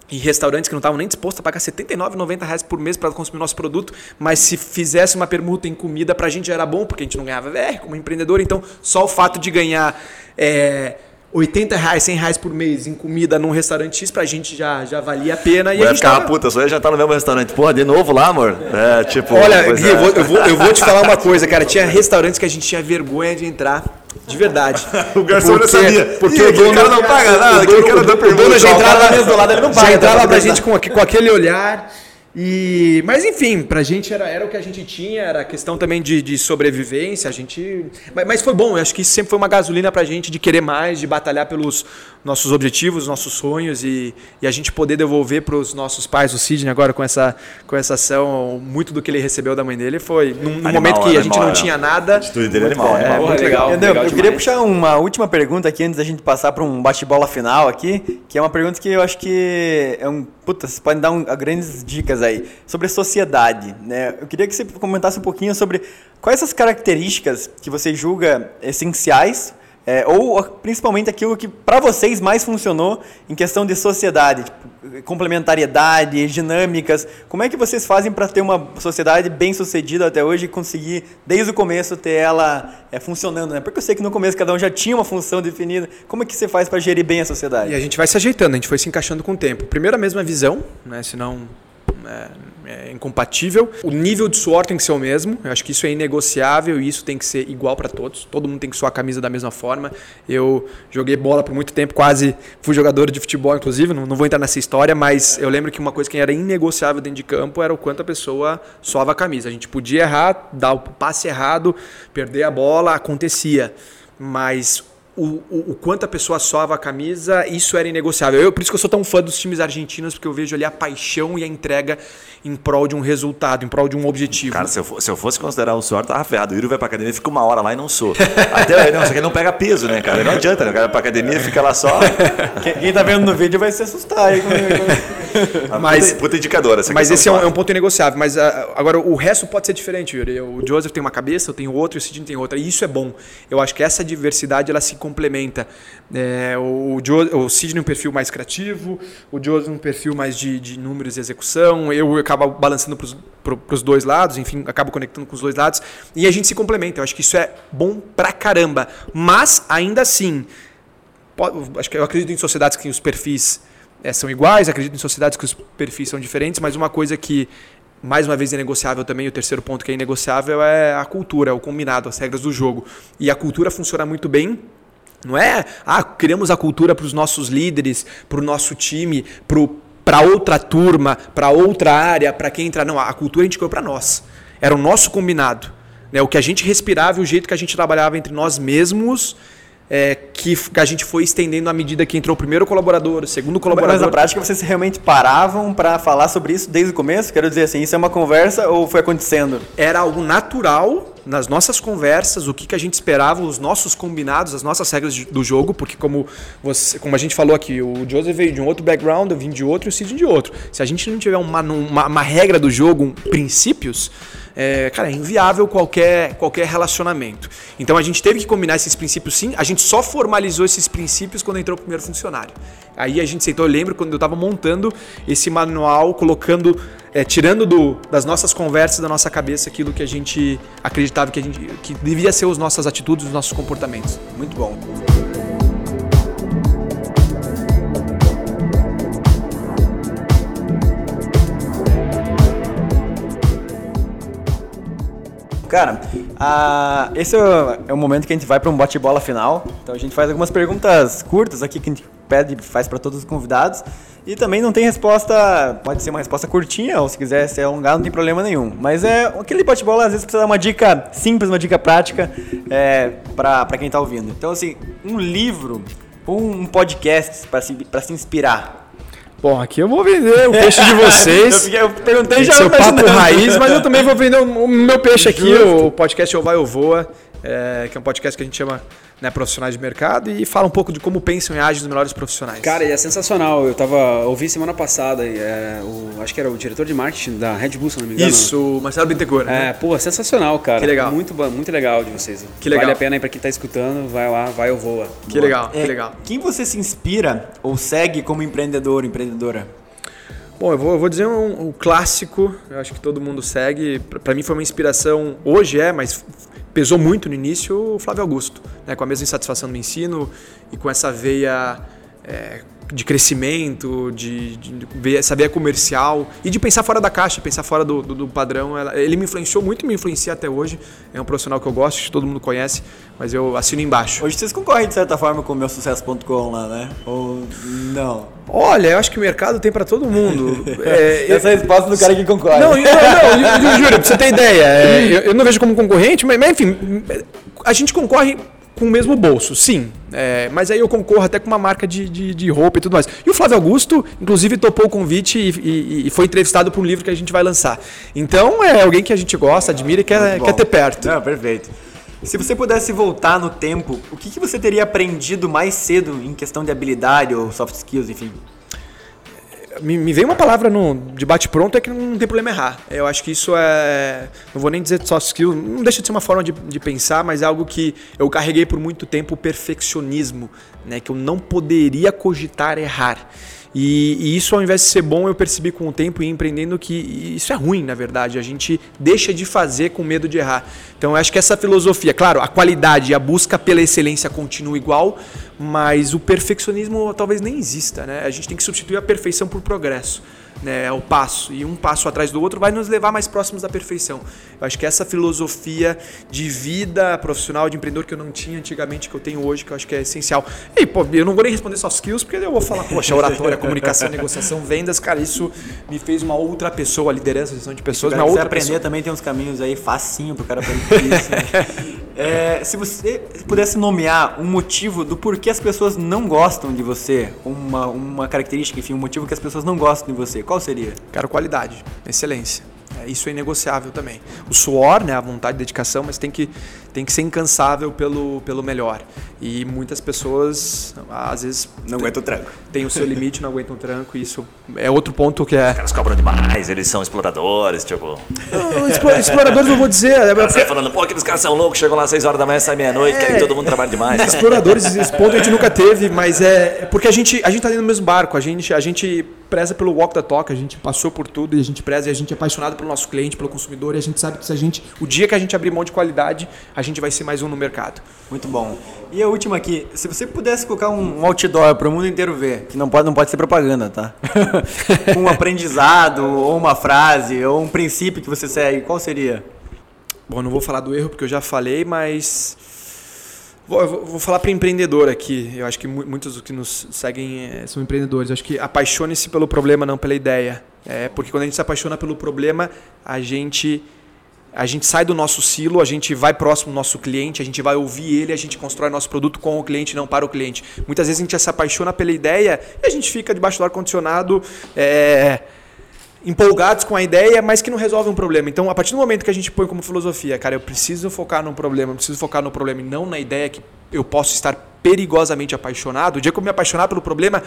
em restaurantes que não estavam nem dispostos a pagar 79,90 reais por mês para consumir nosso produto, mas se fizesse uma permuta em comida para a gente já era bom, porque a gente não ganhava VR como empreendedor, então só o fato de ganhar é, 80 reais, 100 reais por mês em comida num restaurante X, pra gente já, já valia a pena. E a gente ficar, tava- puta, só ia jantar no mesmo restaurante. Porra, de novo lá, amor? É, tipo. Olha, Gui, é. eu, vou, eu, vou, eu vou te falar uma coisa, cara. Tinha restaurantes que a gente tinha vergonha de entrar. De verdade. O garçom não sabia. Porque Ih, o dono cara não paga nada, o dono- cara dá o dono já o entrava, do lado, ele não já paga, entrava tá pra gente com, com aquele olhar. E, mas enfim, pra gente era, era o que a gente tinha, era a questão também de, de sobrevivência, a gente. Mas, mas foi bom, eu acho que isso sempre foi uma gasolina pra gente de querer mais, de batalhar pelos nossos objetivos, nossos sonhos e, e a gente poder devolver pros nossos pais, o Sidney agora com essa, com essa ação, muito do que ele recebeu da mãe dele foi num, num Animal, momento que a gente animal, não é. tinha nada. A atitude dele é animal, É, animal. muito legal. Entendeu? legal eu queria puxar uma última pergunta aqui antes da gente passar para um bate-bola final aqui, que é uma pergunta que eu acho que é um. Puta, vocês podem dar um, grandes dicas aí. Sobre a sociedade, né? Eu queria que você comentasse um pouquinho sobre quais essas características que você julga essenciais. é, ou principalmente aquilo que para vocês mais funcionou em questão de sociedade, tipo, complementariedade, dinâmicas. Como é que vocês fazem para ter uma sociedade bem sucedida até hoje e conseguir, desde o começo, ter ela é, funcionando? Né? Porque eu sei que no começo cada um já tinha uma função definida. Como é que você faz para gerir bem a sociedade? E a gente vai se ajeitando, a gente foi se encaixando com o tempo. Primeiro a mesma visão, né? Senão é, é incompatível. O nível de suor tem que ser o mesmo. Eu acho que isso é inegociável e isso tem que ser igual para todos. Todo mundo tem que suar a camisa da mesma forma. Eu joguei bola por muito tempo, quase fui jogador de futebol, inclusive. Não, não vou entrar nessa história, mas eu lembro que uma coisa que era inegociável dentro de campo era o quanto a pessoa suava a camisa. A gente podia errar, dar o passe errado, perder a bola, acontecia. Mas o, o, o quanto a pessoa sova a camisa, isso era inegociável. Eu, por isso que eu sou tão fã dos times argentinos, porque eu vejo ali a paixão e a entrega em prol de um resultado, em prol de um objetivo. Cara, se eu, se eu fosse considerar o suor, tava ferrado. O Yuri vai pra academia e fica uma hora lá e não sou. Até não, só que ele não pega peso, né, cara? Não adianta, né? O cara vai pra academia fica lá só. Quem, quem tá vendo no vídeo vai se assustar aí. com- Mas- puta, puta indicador essa Mas esse é um, é um ponto inegociável. Mas ah, agora, o resto pode ser diferente, Yuri. O Joseph tem uma cabeça, eu tenho outra, o Sidney tem outra. E isso é bom. Eu acho que essa diversidade ela se complementa. É, o, jo, o Sidney um perfil mais criativo, o Joseph um perfil mais de, de números e execução. Eu acabo balançando para os dois lados, enfim, acabo conectando com os dois lados. E a gente se complementa. Eu acho que isso é bom pra caramba. Mas, ainda assim, acho que eu acredito em sociedades que os perfis é, são iguais, acredito em sociedades que os perfis são diferentes, mas uma coisa que mais uma vez é negociável também, o terceiro ponto que é inegociável é a cultura, é o combinado, as regras do jogo. E a cultura funciona muito bem não é, ah, criamos a cultura para os nossos líderes, para o nosso time, para outra turma, para outra área, para quem entrar. Não, a cultura a gente criou para nós. Era o nosso combinado. Né? O que a gente respirava e o jeito que a gente trabalhava entre nós mesmos é, que, que, a gente foi estendendo à medida que entrou o primeiro colaborador, o segundo colaborador. Mas na prática vocês realmente paravam para falar sobre isso desde o começo? Quero dizer assim, isso é uma conversa ou foi acontecendo? Era algo natural nas nossas conversas, o que, que a gente esperava, os nossos combinados, as nossas regras do jogo, porque como, você, como a gente falou aqui, o Joseph veio de um outro background, eu vim de outro e o Sid de outro. Se a gente não tiver uma, uma, uma regra do jogo, um, princípios, é, cara, é inviável qualquer, qualquer relacionamento. Então a gente teve que combinar esses princípios sim, a gente só formalizou esses princípios quando entrou o primeiro funcionário. Aí a gente sentou, eu lembro quando eu estava montando esse manual, colocando, é, tirando do, das nossas conversas, da nossa cabeça, aquilo que a gente acreditava que, a gente, que devia ser as nossas atitudes, os nossos comportamentos. Muito bom. Cara, a, esse é, é o momento que a gente vai para um bate-bola final. Então a gente faz algumas perguntas curtas aqui que a gente pede, faz para todos os convidados. E também não tem resposta, pode ser uma resposta curtinha, ou se quiser ser alongado, não tem problema nenhum. Mas é aquele bate-bola, às vezes precisa dar uma dica simples, uma dica prática é, para quem está ouvindo. Então, assim, um livro ou um podcast para se, se inspirar. Bom, aqui eu vou vender o peixe de vocês. eu, perguntei já. Seu papo raiz, mas eu também vou vender o meu peixe aqui, o podcast Ou Vai ou Voa, é, que é um podcast que a gente chama né, profissionais de mercado e fala um pouco de como pensam e agem os melhores profissionais. Cara, e é sensacional. Eu tava ouvi semana passada, é, o, acho que era o diretor de marketing da Red Bull, se não me engano. Isso, o Marcelo Bittencourt. Né? É, pô, sensacional, cara. Que legal. Muito, muito legal de vocês. Que legal. Vale a pena aí pra quem tá escutando, vai lá, vai ou voa. Que Boa. legal, é, que legal. Quem você se inspira ou segue como empreendedor, empreendedora? Bom, eu vou, eu vou dizer um, um, clássico, eu acho que todo mundo segue. Para mim foi uma inspiração, hoje é, mas pesou muito no início o Flávio Augusto, né, com a mesma insatisfação do ensino e com essa veia é, de crescimento, de, de, ver veia comercial e de pensar fora da caixa, pensar fora do, do, do padrão. Ela, ele me influenciou muito e me influencia até hoje. É um profissional que eu gosto, que todo mundo conhece, mas eu assino embaixo. Hoje vocês concorrem de certa forma com o meu sucesso.com lá, né? Ou não? Olha, eu acho que o mercado tem para todo mundo. É, Essa é a resposta do cara que concorre. Não, não, não, eu, juro, pra você ter ideia. É, eu, eu, não vejo como concorrente, mas, mas enfim, a gente concorre com o mesmo bolso, sim. É, mas aí eu concorro até com uma marca de, de, de, roupa e tudo mais. E o Flávio Augusto, inclusive, topou o convite e, e, e foi entrevistado para um livro que a gente vai lançar. Então é alguém que a gente gosta, admira e quer, quer ter perto. Não, perfeito. Se você pudesse voltar no tempo, o que, que você teria aprendido mais cedo em questão de habilidade ou soft skills, enfim? Me, me veio uma palavra no de bate-pronto é que não tem problema errar. Eu acho que isso é. Não vou nem dizer soft skill, não deixa de ser uma forma de, de pensar, mas é algo que eu carreguei por muito tempo o perfeccionismo, né? Que eu não poderia cogitar errar. E, e, isso, ao invés de ser bom, eu percebi com o tempo e empreendendo que isso é ruim, na verdade. A gente deixa de fazer com medo de errar. Então, eu acho que essa filosofia, claro, a qualidade e a busca pela excelência continua igual, mas o perfeccionismo talvez nem exista. Né? A gente tem que substituir a perfeição por progresso né, é o passo, e um passo atrás do outro vai nos levar mais próximos da perfeição. Eu acho que essa filosofia de vida profissional, de empreendedor que eu não tinha antigamente, que eu tenho hoje, que eu acho que é essencial. E, pô, eu não vou nem responder soft skills, porque eu vou falar, poxa, oratória, comunicação, negociação, vendas, cara, isso me fez uma outra pessoa, liderança, gestão de pessoas, uma outra aprender pessoa. também tem uns caminhos aí facinho pro cara aprender isso. Né? é, se você pudesse nomear um motivo do porquê as pessoas não gostam de você, uma, uma característica, enfim, um motivo que as pessoas não gostam de você, qual seria? Quero qualidade, excelência. É, isso é inegociável também. O suor, né, a vontade e dedicação, mas tem que, tem que ser incansável pelo, pelo melhor. E muitas pessoas, às vezes. Não aguentam o tranco. Tem o seu limite, não aguentam o tranco. E isso é outro ponto que é. Os caras cobram demais, eles são exploradores, tipo. Não, exploradores eu vou dizer. É porque... falando, pô, aqueles caras são loucos, chegam lá às 6 horas da manhã, sai meia-noite, é... querem que todo mundo trabalhe demais. Exploradores, esse ponto a gente nunca teve, mas é porque a gente, a gente tá dentro do mesmo barco. A gente, a gente preza pelo walk the talk, a gente passou por tudo e a gente preza e a gente é apaixonado pelo nosso cliente, pelo consumidor e a gente sabe que se a gente, o dia que a gente abrir mão de qualidade, a gente vai ser mais um no mercado. Muito bom. E a última aqui, se você pudesse colocar um outdoor para o mundo inteiro ver, que não pode, não pode ser propaganda, tá? um aprendizado, ou uma frase, ou um princípio que você segue, qual seria? Bom, não vou falar do erro porque eu já falei, mas Vou, vou falar para empreendedor aqui. Eu acho que muitos que nos seguem é, são empreendedores. Eu acho que apaixone-se pelo problema, não pela ideia. É, porque quando a gente se apaixona pelo problema, a gente a gente sai do nosso silo, a gente vai próximo do nosso cliente, a gente vai ouvir ele, a gente constrói nosso produto com o cliente, não para o cliente. Muitas vezes a gente se apaixona pela ideia e a gente fica debaixo do ar-condicionado. É, empolgados com a ideia, mas que não resolve um problema. Então, a partir do momento que a gente põe como filosofia, cara, eu preciso focar no problema, eu preciso focar no problema e não na ideia que eu posso estar perigosamente apaixonado, o dia que eu me apaixonar pelo problema,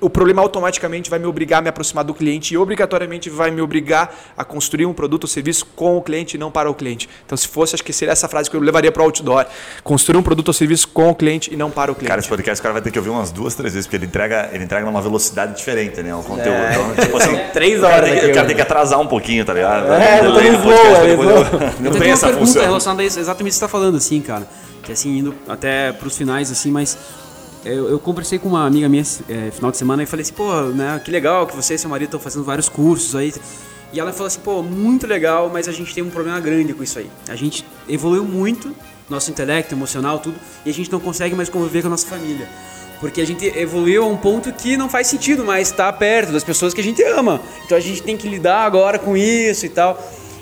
o problema automaticamente vai me obrigar a me aproximar do cliente e obrigatoriamente vai me obrigar a construir um produto ou serviço com o cliente e não para o cliente. Então, se fosse, acho que seria essa frase que eu levaria para o outdoor. Construir um produto ou serviço com o cliente e não para o cliente. Cara, esse podcast o cara vai ter que ouvir umas duas, três vezes, porque ele entrega, ele entrega numa velocidade diferente, né? O conteúdo. É. Então, tipo assim, três horas. O cara, tem, o cara tem que atrasar um pouquinho, tá ligado? É, eu tô no flow, Não tem essa função. relacionada a isso, exatamente o que você está falando, assim, cara que assim, indo até pros finais, assim, mas eu, eu conversei com uma amiga minha é, final de semana e falei assim, pô, né, que legal que você e seu marido estão fazendo vários cursos aí. E ela falou assim, pô, muito legal, mas a gente tem um problema grande com isso aí. A gente evoluiu muito, nosso intelecto, emocional, tudo, e a gente não consegue mais conviver com a nossa família. Porque a gente evoluiu a um ponto que não faz sentido mais estar perto das pessoas que a gente ama. Então a gente tem que lidar agora com isso e tal.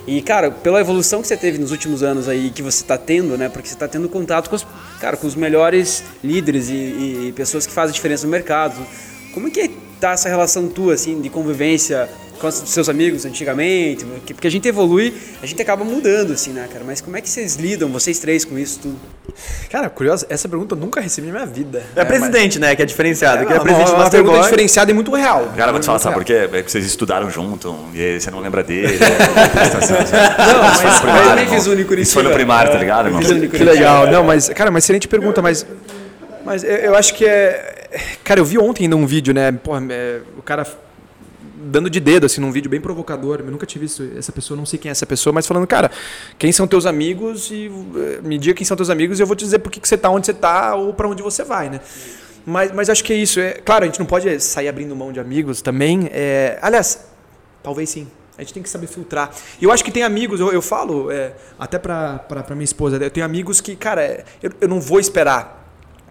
E, cara, pela evolução que você teve nos últimos anos aí, que você está tendo, né? Porque você está tendo contato com os, cara, com os melhores líderes e, e, pessoas que fazem diferença no mercado. Como é que tá essa relação tua, assim, de convivência com os seus amigos antigamente? Porque a gente evolui, a gente acaba mudando, assim, né, cara? Mas como é que vocês lidam, vocês três, com isso tudo? Cara, curioso, essa pergunta eu nunca recebi na minha vida. É, é presidente, mas... né? Que é diferenciado. É, que é presidente uma, uma pergunta diferenciada e muito real. Cara, vou te falar, sabe por quê? É que vocês estudaram junto e você não lembra dele. não, mas, primário, eu nem fiz o único Isso foi no primário, tá ligado, irmão? Que legal. Não, mas, cara, uma excelente pergunta, mas... Mas eu, eu acho que é... Cara, eu vi ontem ainda um vídeo, né? Porra, é, o cara dando de dedo, assim, num vídeo bem provocador. Eu nunca tive visto essa pessoa, não sei quem é essa pessoa, mas falando, cara, quem são teus amigos e eh, me diga quem são teus amigos e eu vou te dizer por que, que você tá onde você tá ou para onde você vai, né? Mas, mas acho que é isso. É, claro, a gente não pode sair abrindo mão de amigos também. É, aliás, talvez sim. A gente tem que saber filtrar. E eu acho que tem amigos, eu, eu falo, é, até para minha esposa, eu tenho amigos que, cara, eu, eu não vou esperar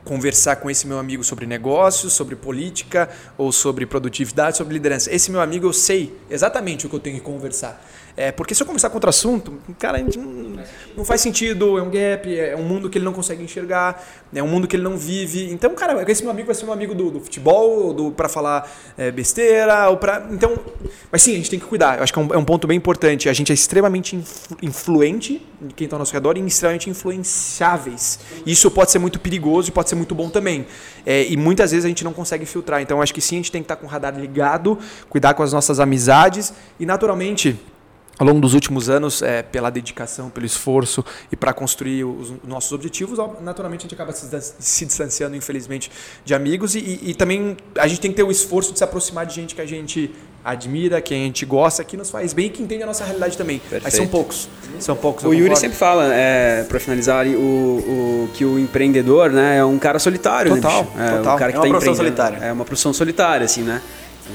conversar com esse meu amigo sobre negócios, sobre política ou sobre produtividade, sobre liderança. Esse meu amigo eu sei exatamente o que eu tenho que conversar. É, porque se eu começar com outro assunto, cara, não, não faz sentido, é um gap, é um mundo que ele não consegue enxergar, é um mundo que ele não vive. Então, cara, esse meu amigo vai ser um amigo do, do futebol, do para falar é, besteira, ou para então, mas sim, a gente tem que cuidar. Eu acho que é um, é um ponto bem importante. A gente é extremamente influ, influente de quem está ao nosso redor e extremamente influenciáveis. Isso pode ser muito perigoso e pode ser muito bom também. É, e muitas vezes a gente não consegue filtrar. Então, acho que sim, a gente tem que estar tá com o radar ligado, cuidar com as nossas amizades e, naturalmente, ao longo dos últimos anos, é, pela dedicação, pelo esforço e para construir os nossos objetivos, naturalmente a gente acaba se distanciando, infelizmente, de amigos e, e, também a gente tem que ter o esforço de se aproximar de gente que a gente admira, que a gente gosta, que nos faz bem e que entende a nossa realidade também. Perfeito. Mas são poucos. São poucos. O Yuri sempre fala, é, para finalizar, o, o, que o empreendedor né, é um cara solitário. Total, né, total. O cara que é uma tá profissão solitária. É uma profissão solitária, assim, né?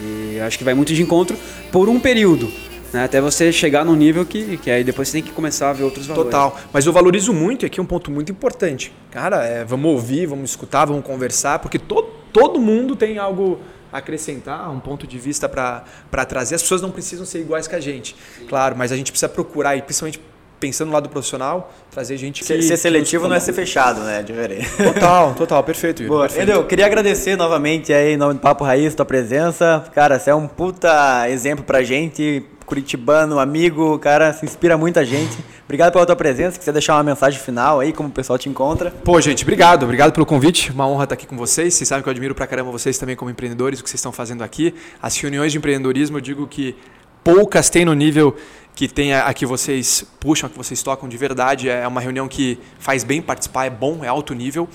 E acho que vai muito de encontro por um período. Né? Até você chegar num nível que, que aí depois você tem que começar a ver outros valores. Total. Mas eu valorizo muito, e aqui é um ponto muito importante. Cara, é, vamos ouvir, vamos escutar, vamos conversar, porque todo, todo mundo tem algo a acrescentar, um ponto de vista para trazer. As pessoas não precisam ser iguais que a gente, claro, mas a gente precisa procurar, e principalmente pensando no lado profissional, trazer gente que. Ser seletivo não é ser fechado, né? Diferente. Total, total, perfeito. Boa. Perfeito. Edel, queria agradecer novamente aí, em nome do Papo Raiz, tua presença. Cara, você é um puta exemplo pra gente curitibano, amigo, cara, se inspira muita gente. Obrigado pela tua presença. Quiser deixar uma mensagem final aí, como o pessoal te encontra. Pô, gente, obrigado. Obrigado pelo convite. Uma honra estar aqui com vocês. Vocês sabem que eu admiro pra caramba vocês também como empreendedores, o que vocês estão fazendo aqui. As reuniões de empreendedorismo, eu digo que poucas têm no nível que tem a, a, que vocês puxam, a que vocês tocam de verdade. É uma reunião que faz bem participar, é bom, é alto nível.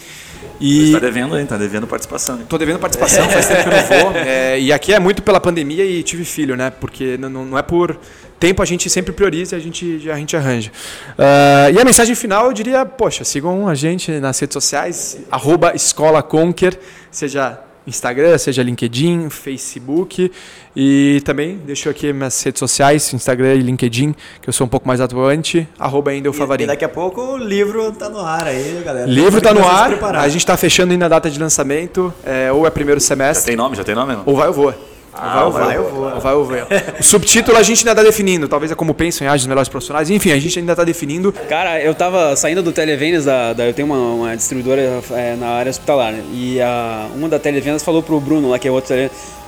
E está devendo, hein? Está devendo participação. Estou devendo participação, faz tempo que eu não vou. É, e aqui é muito pela pandemia e tive filho, né? Porque não, não é por tempo a gente sempre prioriza e a gente, a gente arranja. Uh, e a mensagem final eu diria, poxa, sigam a gente nas redes sociais, arroba Escola Conquer, seja Instagram, seja LinkedIn, Facebook. E também deixo aqui minhas redes sociais, Instagram e LinkedIn, que eu sou um pouco mais atuante, arroba ainda o Favarinho. E daqui a pouco o livro tá no ar aí, galera. Livro tá no ar, a gente tá fechando ainda a data de lançamento, é, ou é primeiro semestre. Já tem nome, já tem nome? Não? Ou vai ou voa. Ah, vai, vai, eu vou. Vai, eu vou. O subtítulo a gente ainda está definindo. Talvez é como pensam em áreas dos melhores profissionais. Enfim, a gente ainda está definindo. Cara, eu tava saindo do Televendas, da, da eu tenho uma, uma distribuidora é, na área hospitalar. Né? E a, uma da Televendas falou pro Bruno, lá que é outro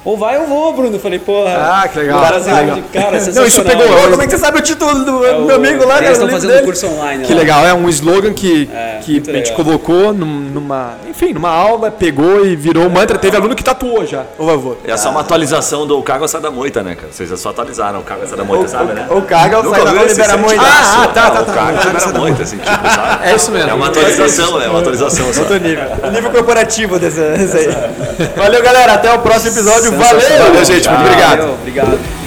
ou vai ou vou, Bruno. Eu falei, porra. Ah, que legal. Cara, assim, legal. cara Não, isso pegou. Como é que você sabe o título do é, meu amigo lá? Eles estão fazendo dele. curso online. Que lá. legal. É um slogan que, é, que a gente colocou numa, enfim, numa aula, pegou e virou um mantra. Teve aluno que tatuou já. Ou vai, vou. É só uma atualização do Cargo Sai da Moita, né, cara? Vocês só atualizaram o Cargo Sai da Moita, sabe, né? O Cargo Sai da Moita libera moita. Ah, tá, tá, tá. O Cargo libera moita, assim, tipo, sabe? É isso mesmo. É uma atualização, né? É uma atualização. Outro nível. O nível corporativo desse aí. Valeu, galera. Até o próximo episódio. Valeu! Valeu, gente. Muito obrigado. Obrigado.